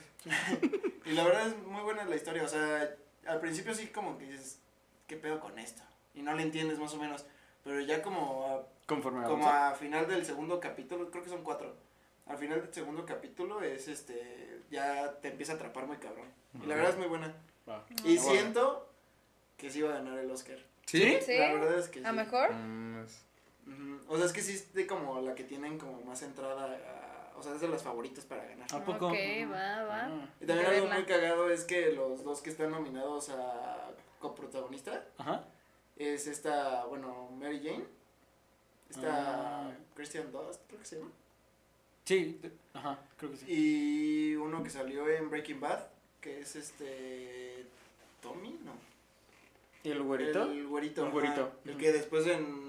Y la verdad es muy buena la historia, o sea, al principio sí como que dices, ¿qué pedo con esto? Y no le entiendes más o menos, pero ya como conforme a, como avanza. a final del segundo capítulo, creo que son cuatro, al final del segundo capítulo es este, ya te empieza a atrapar muy cabrón. Y la verdad es muy buena. Y Ah, bueno. siento que sí va a ganar el Oscar. ¿Sí? ¿Sí? La verdad es que ¿A sí. mejor? Mm, es-. O sea, es que sí es de como la que tienen como más entrada a- O sea, es de las favoritas para ganar. ¿A poco? Ok, va, va. Ah. Y también algo muy cagado es que los dos que están nominados a coprotagonista Ajá. es esta, bueno, Mary Jane. Esta Ah. Christian Dust, creo que se llama. Sí, de- ajá, creo que sí. Y uno que salió en Breaking Bad, que es este. Tommy, no. ¿Y el güerito? El güerito. Ajá. güerito. El que después en.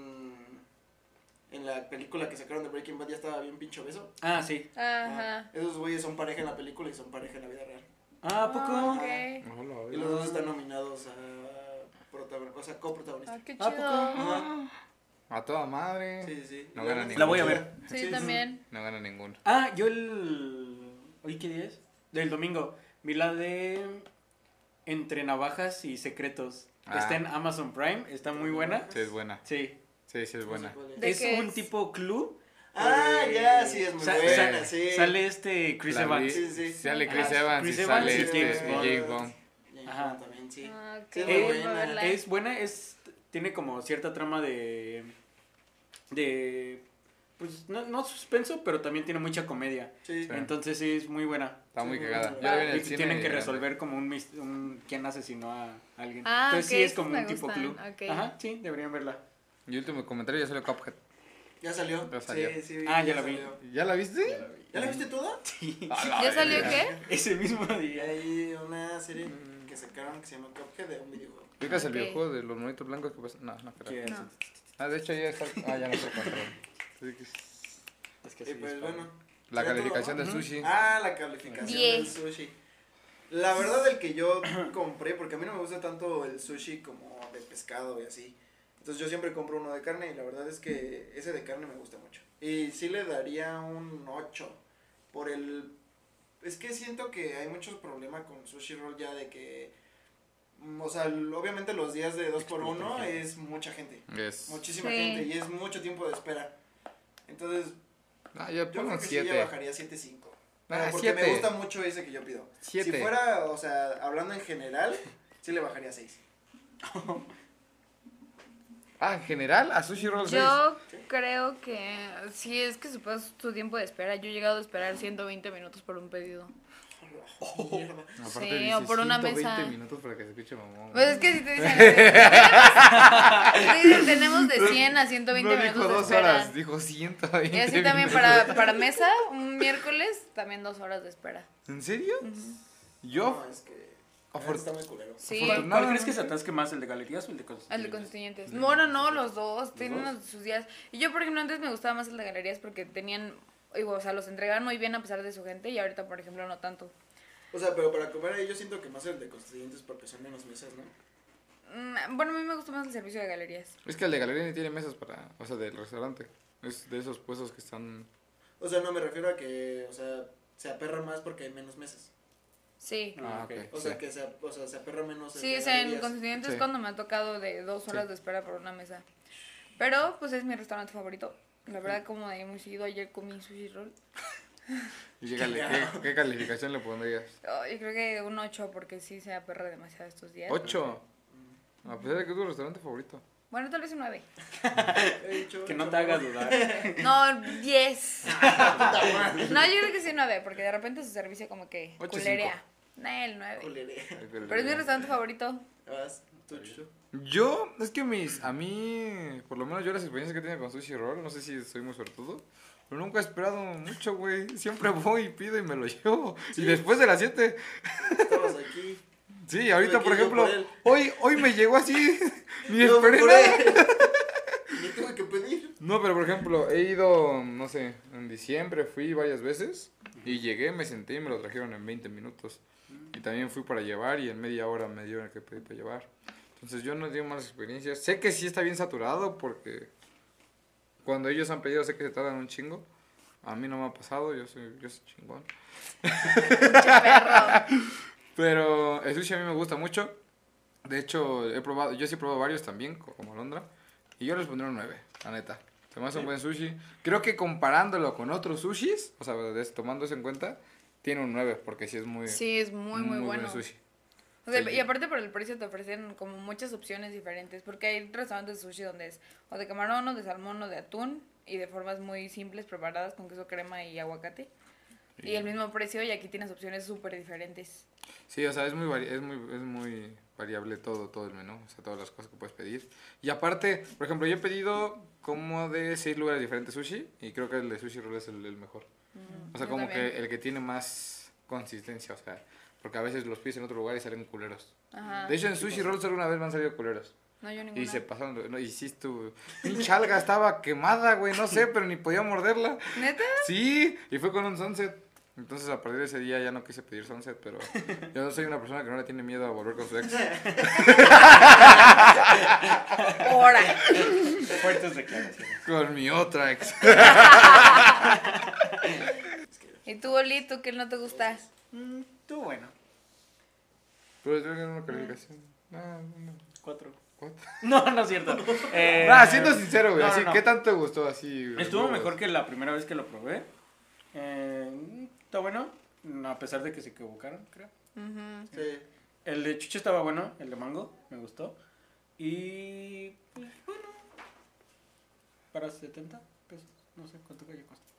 En la película que sacaron de Breaking Bad ya estaba bien pincho beso. Ah, sí. Ajá. Esos güeyes son pareja en la película y son pareja en la vida real. Ah, ¿a poco? Ah, ok. Y los dos están nominados a. protagon- O sea, coprotagonista. Ah, qué ¿A poco? Ajá. A toda madre. Sí, sí, sí. No gana ninguno. La voy a ver. chida. Sí, también. No gana ninguno. Ah, yo el... ¿Hoy qué día es? Del domingo. Vi la de Entre Navajas y Secretos. Ah. Está en Amazon Prime, está muy buena. Sí, es buena. Sí. Sí, sí, es buena. es. ¿De es qué un es? tipo club. Ah, eh, ya, sí, es muy buena, sí. Sale este Chris La Evans. Sí, sí. Sale Chris Ah, Evans Chris y Evans sale y este, James Bond. James Bond. Ajá. También, sí. Ah, ok. Sí, es buena. Es buena, es tiene como cierta trama de de pues no, no suspenso, pero también tiene mucha comedia. Sí. Sí. Entonces sí es muy buena. Está muy Sí, cagada. en Y el tienen que y- resolver como un, un quién asesinó a alguien. Ah, Entonces sí es como un tipo club. Ajá, sí, deberían verla. Mi último comentario ya salió Cuphead. ¿Ya salió? Ya salió. Sí, sí. Ah, ya la vi. salió. ¿Ya la viste? Ya la vi. ¿Ya la viste toda? Sí. ¿Ya salió qué? Ese mismo Y día. hay una serie que sacaron que se llama Cuphead de un videojuego. ¿Ubicas el Ok. videojuego de los monitos blancos que pasan? No, no creo. Que- No. Ah, de hecho ya está. Ah, ya no se que es- Es que Y sí, pues bueno. La ¿Será calificación todo? de sushi. Ah, la calificación Diez. del sushi. La verdad el que yo compré, porque a mí no me gusta tanto el sushi como de pescado y así. Entonces yo siempre compro uno de carne y la verdad es que ese de carne me gusta mucho. Y sí le daría un 8 por el... Es que siento que hay muchos problemas con sushi roll ya de que... O sea, obviamente los días de 2 por Explota 1 gente. es mucha gente. Muchísima Sí. gente y es mucho tiempo de espera. Entonces Ah, yo yo creo que sí ya 7. bajaría 7.5. Ah, porque siete. me gusta mucho ese que yo pido. Siete. Si fuera, o sea, hablando en general, sí le bajaría 6. Ah, en general, a sushi roll 6. Yo creo que si es que supas tu tiempo de espera. Yo he llegado a esperar 120 minutos por un pedido. Aparte Sí, dice o por una 120 mesa. minutos para que se escuche mamón. Pues es que si te dicen, te dicen, tenemos de 100 a 120 no minutos dijo de dos espera. horas, dijo 120 Y así también para, para mesa, un miércoles, también dos horas de espera. ¿En serio? Yo, No, es que. Afor- está muy culero. Sí, ¿Cuál, Afortunadamente- cuál crees que se atasque más, el de galerías o el de constituyentes? el de constituyentes. Bueno, no, los dos, tienen dos? sus días. Y yo, por ejemplo, antes me gustaba más el de galerías porque tenían, o sea, los entregaban muy bien a pesar de su gente y ahorita, por ejemplo, no tanto. O sea, pero para comer ahí yo siento que más el de constituyentes porque son menos mesas, ¿no? Mm, Bueno, a mí me gusta más el servicio de galerías. es que el de galería ni tiene mesas para, o sea, del restaurante. Es de esos puestos que están... O sea, no me refiero a que, o sea, se aperra más porque hay menos mesas. Sí. Ah, Ah, ok. O Sí. sea, que se, o sea, se aperra menos. el Sí, o sea, en galerías. constituyentes Sí. cuando me ha tocado de dos horas Sí. de espera por una mesa. Pero, pues es mi restaurante favorito. La verdad, como de ahí muy seguido, ayer comí sushi roll. ¿Y qué, cali- qué- qué calificación le pondrías? Oh, yo creo que un 8 porque sí se aperra demasiado estos días. ¿Ocho? A pesar de que es tu restaurante favorito. Bueno, tal vez un 9. He dicho, Que no te haga ¿no? dudar. No, 10. no, yo creo que sí 9 porque de repente su servicio como que Ocho, culerea. No, el 9. Culerea. Pero es mi restaurante favorito. Vas, tú, Chucho. Yo, es que mis, a mí, por lo menos yo las experiencias que he tenido con Sushi Roll, no sé si soy muy suertudo, pero nunca he esperado mucho, güey. Siempre voy y pido y me lo llevo. Y después de las 7, Estamos aquí. sí, ahorita por ejemplo, por hoy, hoy me llegó así, ni esperé nada. él. Ni tuve que pedir. No, pero por ejemplo, he ido, no sé, en diciembre fui varias veces y llegué, me senté y me lo trajeron en 20 minutos. Y también fui para llevar y en media hora me dieron el que pedí para llevar. Entonces yo no tengo malas experiencias. Sé que sí está bien saturado porque cuando ellos han pedido sé que se tardan un chingo. A mí no me ha pasado, yo soy, yo soy chingón. Pero el sushi a mí me gusta mucho. De hecho, he probado, yo sí he probado varios también, co- como Alondra. Y yo les pondré un 9, la neta. Se me hace un buen sushi. Creo que comparándolo con otros sushis, o sea, eso en cuenta, tiene un 9, porque sí es muy, Sí, es muy, muy, bueno. buen sushi. O sea, Sí. y aparte por el precio te ofrecen como muchas opciones diferentes, porque hay restaurantes de sushi donde es o de camarón, o de salmón, o de atún, y de formas muy simples preparadas con queso crema y aguacate. Y el mismo precio, y aquí tienes opciones súper diferentes. Sí, o sea, es muy, vari- es muy, es muy variable todo, todo el menú, o sea, todas las cosas que puedes pedir. Y aparte, por ejemplo, yo he pedido como de seis lugares diferentes sushi y creo que el de Sushi Roll es el, el mejor. O sea, Yo como también. que el que tiene más consistencia, o sea, porque a veces los pides en otro lugar y salen culeros. Ajá. De hecho, en Sushi Roll solo una vez me han salido culeros. No, yo Y ninguna. se pasaron, no, y sí estuvo, pinche alga estaba quemada, güey, no sé, pero ni podía morderla. ¿Neta? Sí, y fue con un sunset. Entonces a partir de ese día ya no quise pedir sunset, pero yo soy una persona que no le tiene miedo a volver con su ex. ¡Hora! Fuertes declaraciones. Con mi otra ex. ¿Y tú, Oli, tú qué no te gusta? Mm, Estuvo bueno. Pero yo en una calificación. No, no, Cuatro. ¿cuánto? No, no es cierto. Eh, Ah, siendo sincero, güey, no, no, así, no. ¿qué tanto te gustó así? Estuvo güey? mejor que la primera vez que lo probé. Eh, está bueno, a pesar de que se equivocaron, creo. Sí. El de chuche estaba bueno, el de mango, me gustó. Y pues bueno, para 70 pesos, no sé cuánto haya costado.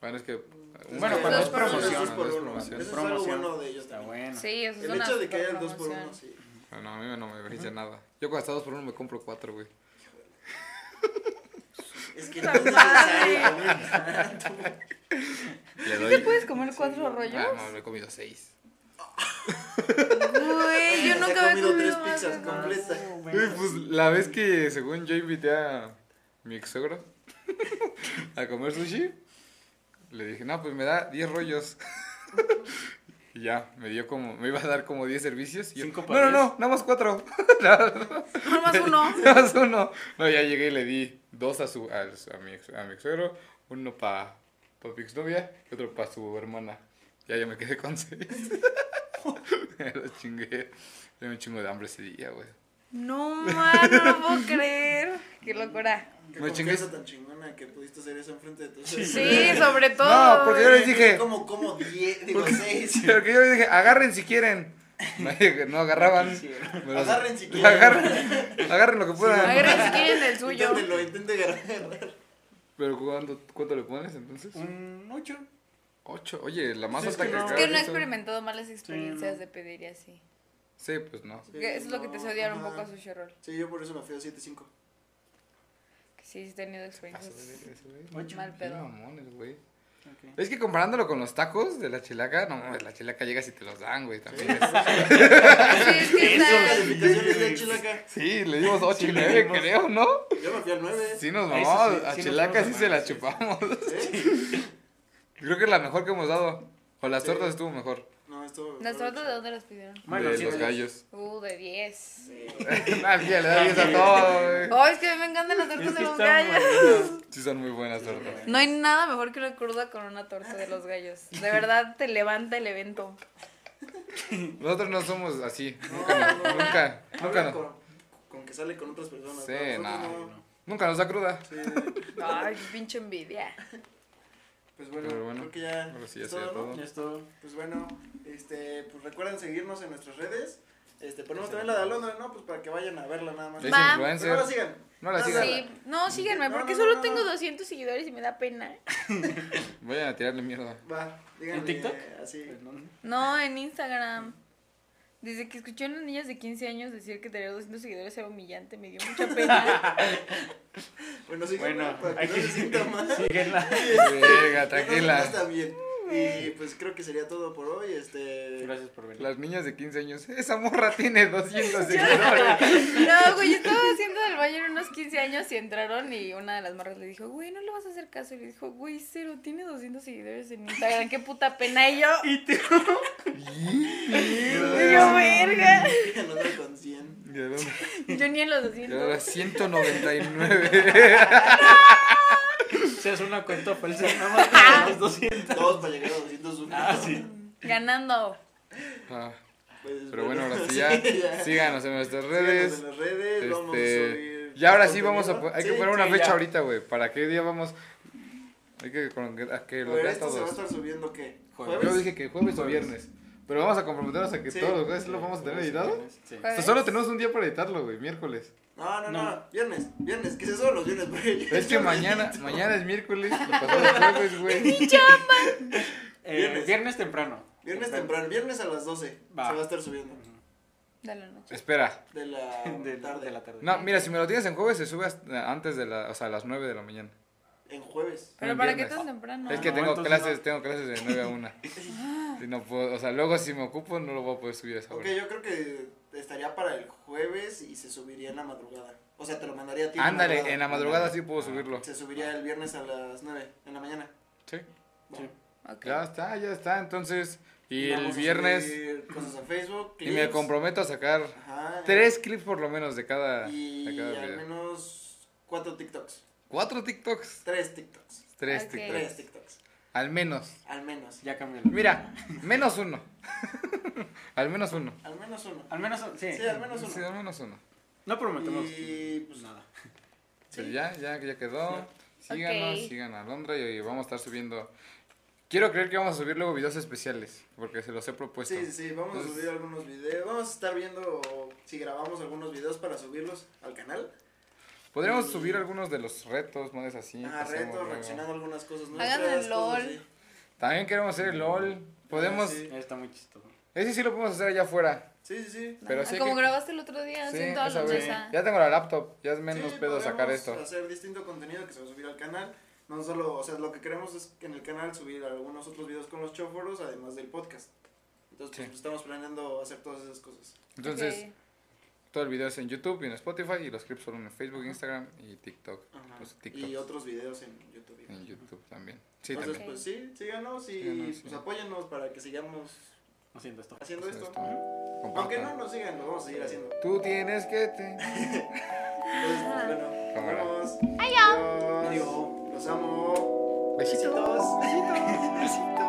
Bueno, es que. Es Bueno, cuando dos es por uno, promoción, por es uno. Eso es algo bueno de ellos Está bueno. Sí, eso es El una hecho de que hayan dos por uno, sí. No, a mí no me beneficia nada. Yo cuando está dos por uno me compro cuatro, güey. Es que no es ¿Sí te puedes comer cuatro rollos? Ah, no, me he comido seis. Güey, yo nunca ha había comido comido tres pizzas de con- Completa. Güey, pues la vez que según yo invité a mi ex a comer sushi, le dije, no, pues me da 10 rollos. y ya, me dio como, me iba a dar como 10 servicios. Y yo, Cinco no, no, no, nada más 4. Nomás uno. nada más uno. No, ya llegué y le di dos a, su, a, a mi, ex, a mi ex suegro, uno para pa mi exnovia y otro para su hermana. Ya yo me quedé con 6. me lo chingué. Tenía un chingo de hambre ese día, güey. No, man, no lo puedo creer. Qué locura. Qué chingué. tan chingona que pudiste hacer eso enfrente de tus Sí, sobre todo. No, porque yo les dije, Como, como 10, digo 6. Porque yo les dije, agarren si quieren. No, no agarraban. Me los- Agarren si quieren. Agarren, agarren lo que puedan. Agarren si quieren el suyo. Inténtenlo, intente agarrar. Pero ¿cuánto, ¿cuánto le pones entonces? Un 8. Ocho. Oye, la más Sí, es alta que que no. Es que no he experimentado malas experiencias no. de pedir y así. Sí, pues no. Que eso es lo que te hace odiar un poco a Sushi Roll. Sí, yo por eso me fui a 7-5. Que sí, sí he tenido experiencias. Ocho. Mal Qué pedo. mamones, güey. Ok. Es que comparándolo con los tacos de la chilaca, no mames, la chilaca llegas y te los dan, güey. También es- Sí, es que ¿Qué está... calificaciones de Chilaca? Sí, le dimos 8 Sí, y le 9, dimos. creo, ¿no? Yo me fui al 9. Sí nos Ahí sí, mamamos. sí, a sí chilaca sí se la sí. chupamos. ¿Sí? Creo que es la mejor que hemos dado. O las Sí. tortas estuvo mejor. No, esto. ¿Las tortas de dónde las pidieron? Bueno, de sí, los sí. gallos. Uh, de 10. Nadie le da 10 a todo, güey. Oh, es que me encantan las Es tortas que de los gallos. Sí, son muy buenas tortas. No hay nada mejor que una cruda con una torta de los gallos. De verdad te levanta el evento. Nosotros no somos así. Nunca, no, nunca, nunca, con, con que sale con otras personas. Sí, ¿no? no, Nosotros no. nunca nos da cruda. Sí. Ay, pinche envidia. Pues bueno, Pero bueno, creo que ya. ahora sí ya es todo. Ya es todo. Pues bueno, este, pues recuerden seguirnos en nuestras redes. Este, ponemos también la de Alondra, ¿no? Pues para que vayan a verla nada más. Es Va. Pero influencer. no la sigan. No la sigan. Sí, no, síganme, No, porque no, solo no, tengo no. 200 seguidores y me da pena. Vayan a tirarle mierda. Va, díganme. ¿En TikTok? Así. Pues, no. No, en Instagram. Desde que escuché a unas niñas de 15 años decir que tener 200 seguidores era humillante, me dio mucha pena. Bueno, síganme Bueno, para que hay no que se sienta mal. Verga, No, tranquila. está bien. Y pues creo que sería todo por hoy. Este. Gracias por venir. Las niñas de 15 años. Esa morra tiene 200 seguidores. No, güey, yo estaba haciendo del baño en unos 15 años y entraron y una de las morras le dijo, güey, no le vas a hacer caso. Y le dijo, güey, cero, tiene 200 seguidores en Instagram, qué puta pena. Y yo, Y te... y yo, verga. No ando con 100. ¿Y de dónde? Yo ni en los Y ahora 200. 199. Seas una cuenta falsa, nada más para los 200. Todos para llegar a 200 subs. Ah, sí. Ganando. Ah, Pues, pero bueno, ahora sí ya. Síganos en nuestras Síganos redes. en las redes. vamos a Este, subir y ahora sí vamos a hay que poner una sí, fecha ya. ahorita, güey. ¿Para qué día vamos? Hay que con- a que A lo ver, vean esto se va a todos. estar subiendo, ¿qué? Jueves. Yo dije que jueves o Jueves. viernes. Pero vamos a comprometernos a que Sí. todos los jueves lo vamos a tener editado. Sí. O sea, solo tenemos un día para editarlo, güey, miércoles. No, no, no, No. viernes, viernes, que se solo los viernes, porque Es que mañana, edito. mañana es miércoles, lo pasamos jueves, güey. Eh, Viernes. viernes. temprano. Viernes temprano, viernes a las 12 Va. se va a estar subiendo. De la noche. Espera. De la De, tarde. de la tarde. No, mira, si me lo tienes en jueves, se sube hasta antes de la, o sea, a las 9 de la mañana. En jueves. Pero ¿para qué tan temprano? es que no, tengo clases, no. tengo clases de 9 a 1. Si no puedo, o sea, luego si me ocupo no lo voy a poder subir a esa Ok, hora. yo creo que estaría para el jueves y se subiría en la madrugada. O sea, te lo mandaría a ti. Ándale, en la madrugada sí puedo subirlo. Se subiría el viernes a las 9 en la mañana. Sí. Bueno, Ok. Ya está, ya está. Entonces, y el vamos viernes, Cosas a Facebook. y me comprometo a sacar Ajá. tres clips por lo menos de cada, Y de cada al video. menos cuatro TikToks. Cuatro TikToks. Tres TikToks. Tres Ok. TikToks. Tres TikToks. Al menos. Al menos. Ya cambió. Mira, menos uno. al menos uno. Al menos uno. Al menos, sí. Sí, al menos uno. Sí, al menos uno. No prometemos Y pues nada. Pero ya, ya, ya quedó. Ya. Síganos, sigan a Londra y vamos a estar subiendo. Quiero creer que vamos a subir luego videos especiales, porque se los he propuesto. Sí, sí, sí, vamos a subir algunos videos. Vamos a estar viendo si grabamos algunos videos para subirlos al canal. Podríamos Y- subir algunos de los retos, ¿no es así? Ah, retos, reaccionando algunas cosas Hagan nuestras. el cosas LOL. También queremos hacer el LOL. Podemos. Ah, sí. Está muy chistoso. Ese sí lo podemos hacer allá afuera. Sí, sí, sí. Pero Ah, sí como que- grabaste el otro día, Sí, toda la mesa. Ya tengo la laptop, ya es menos Sí, pedo sacar podemos esto. hacer distinto contenido que se va a subir al canal. No solo, o sea, lo que queremos es que en el canal subir algunos otros videos con los choforos, además del podcast. Entonces, pues, estamos planeando hacer todas esas cosas. Entonces. Todo el video es en YouTube y en Spotify y los clips son en Facebook, Instagram y TikTok. Los TikToks. Y otros videos en YouTube. En YouTube también. Sí, Entonces, también. pues sí, síganos y Síganos, sí. pues apóyennos para que sigamos Haciendo esto. haciendo Haciendo esto. Aunque no nos sigan, lo vamos a seguir haciendo. Tú tienes que te. Entonces, pues, bueno, Cámara. nos vemos. Adiós. Los amo. Besitos. Besitos. Besitos.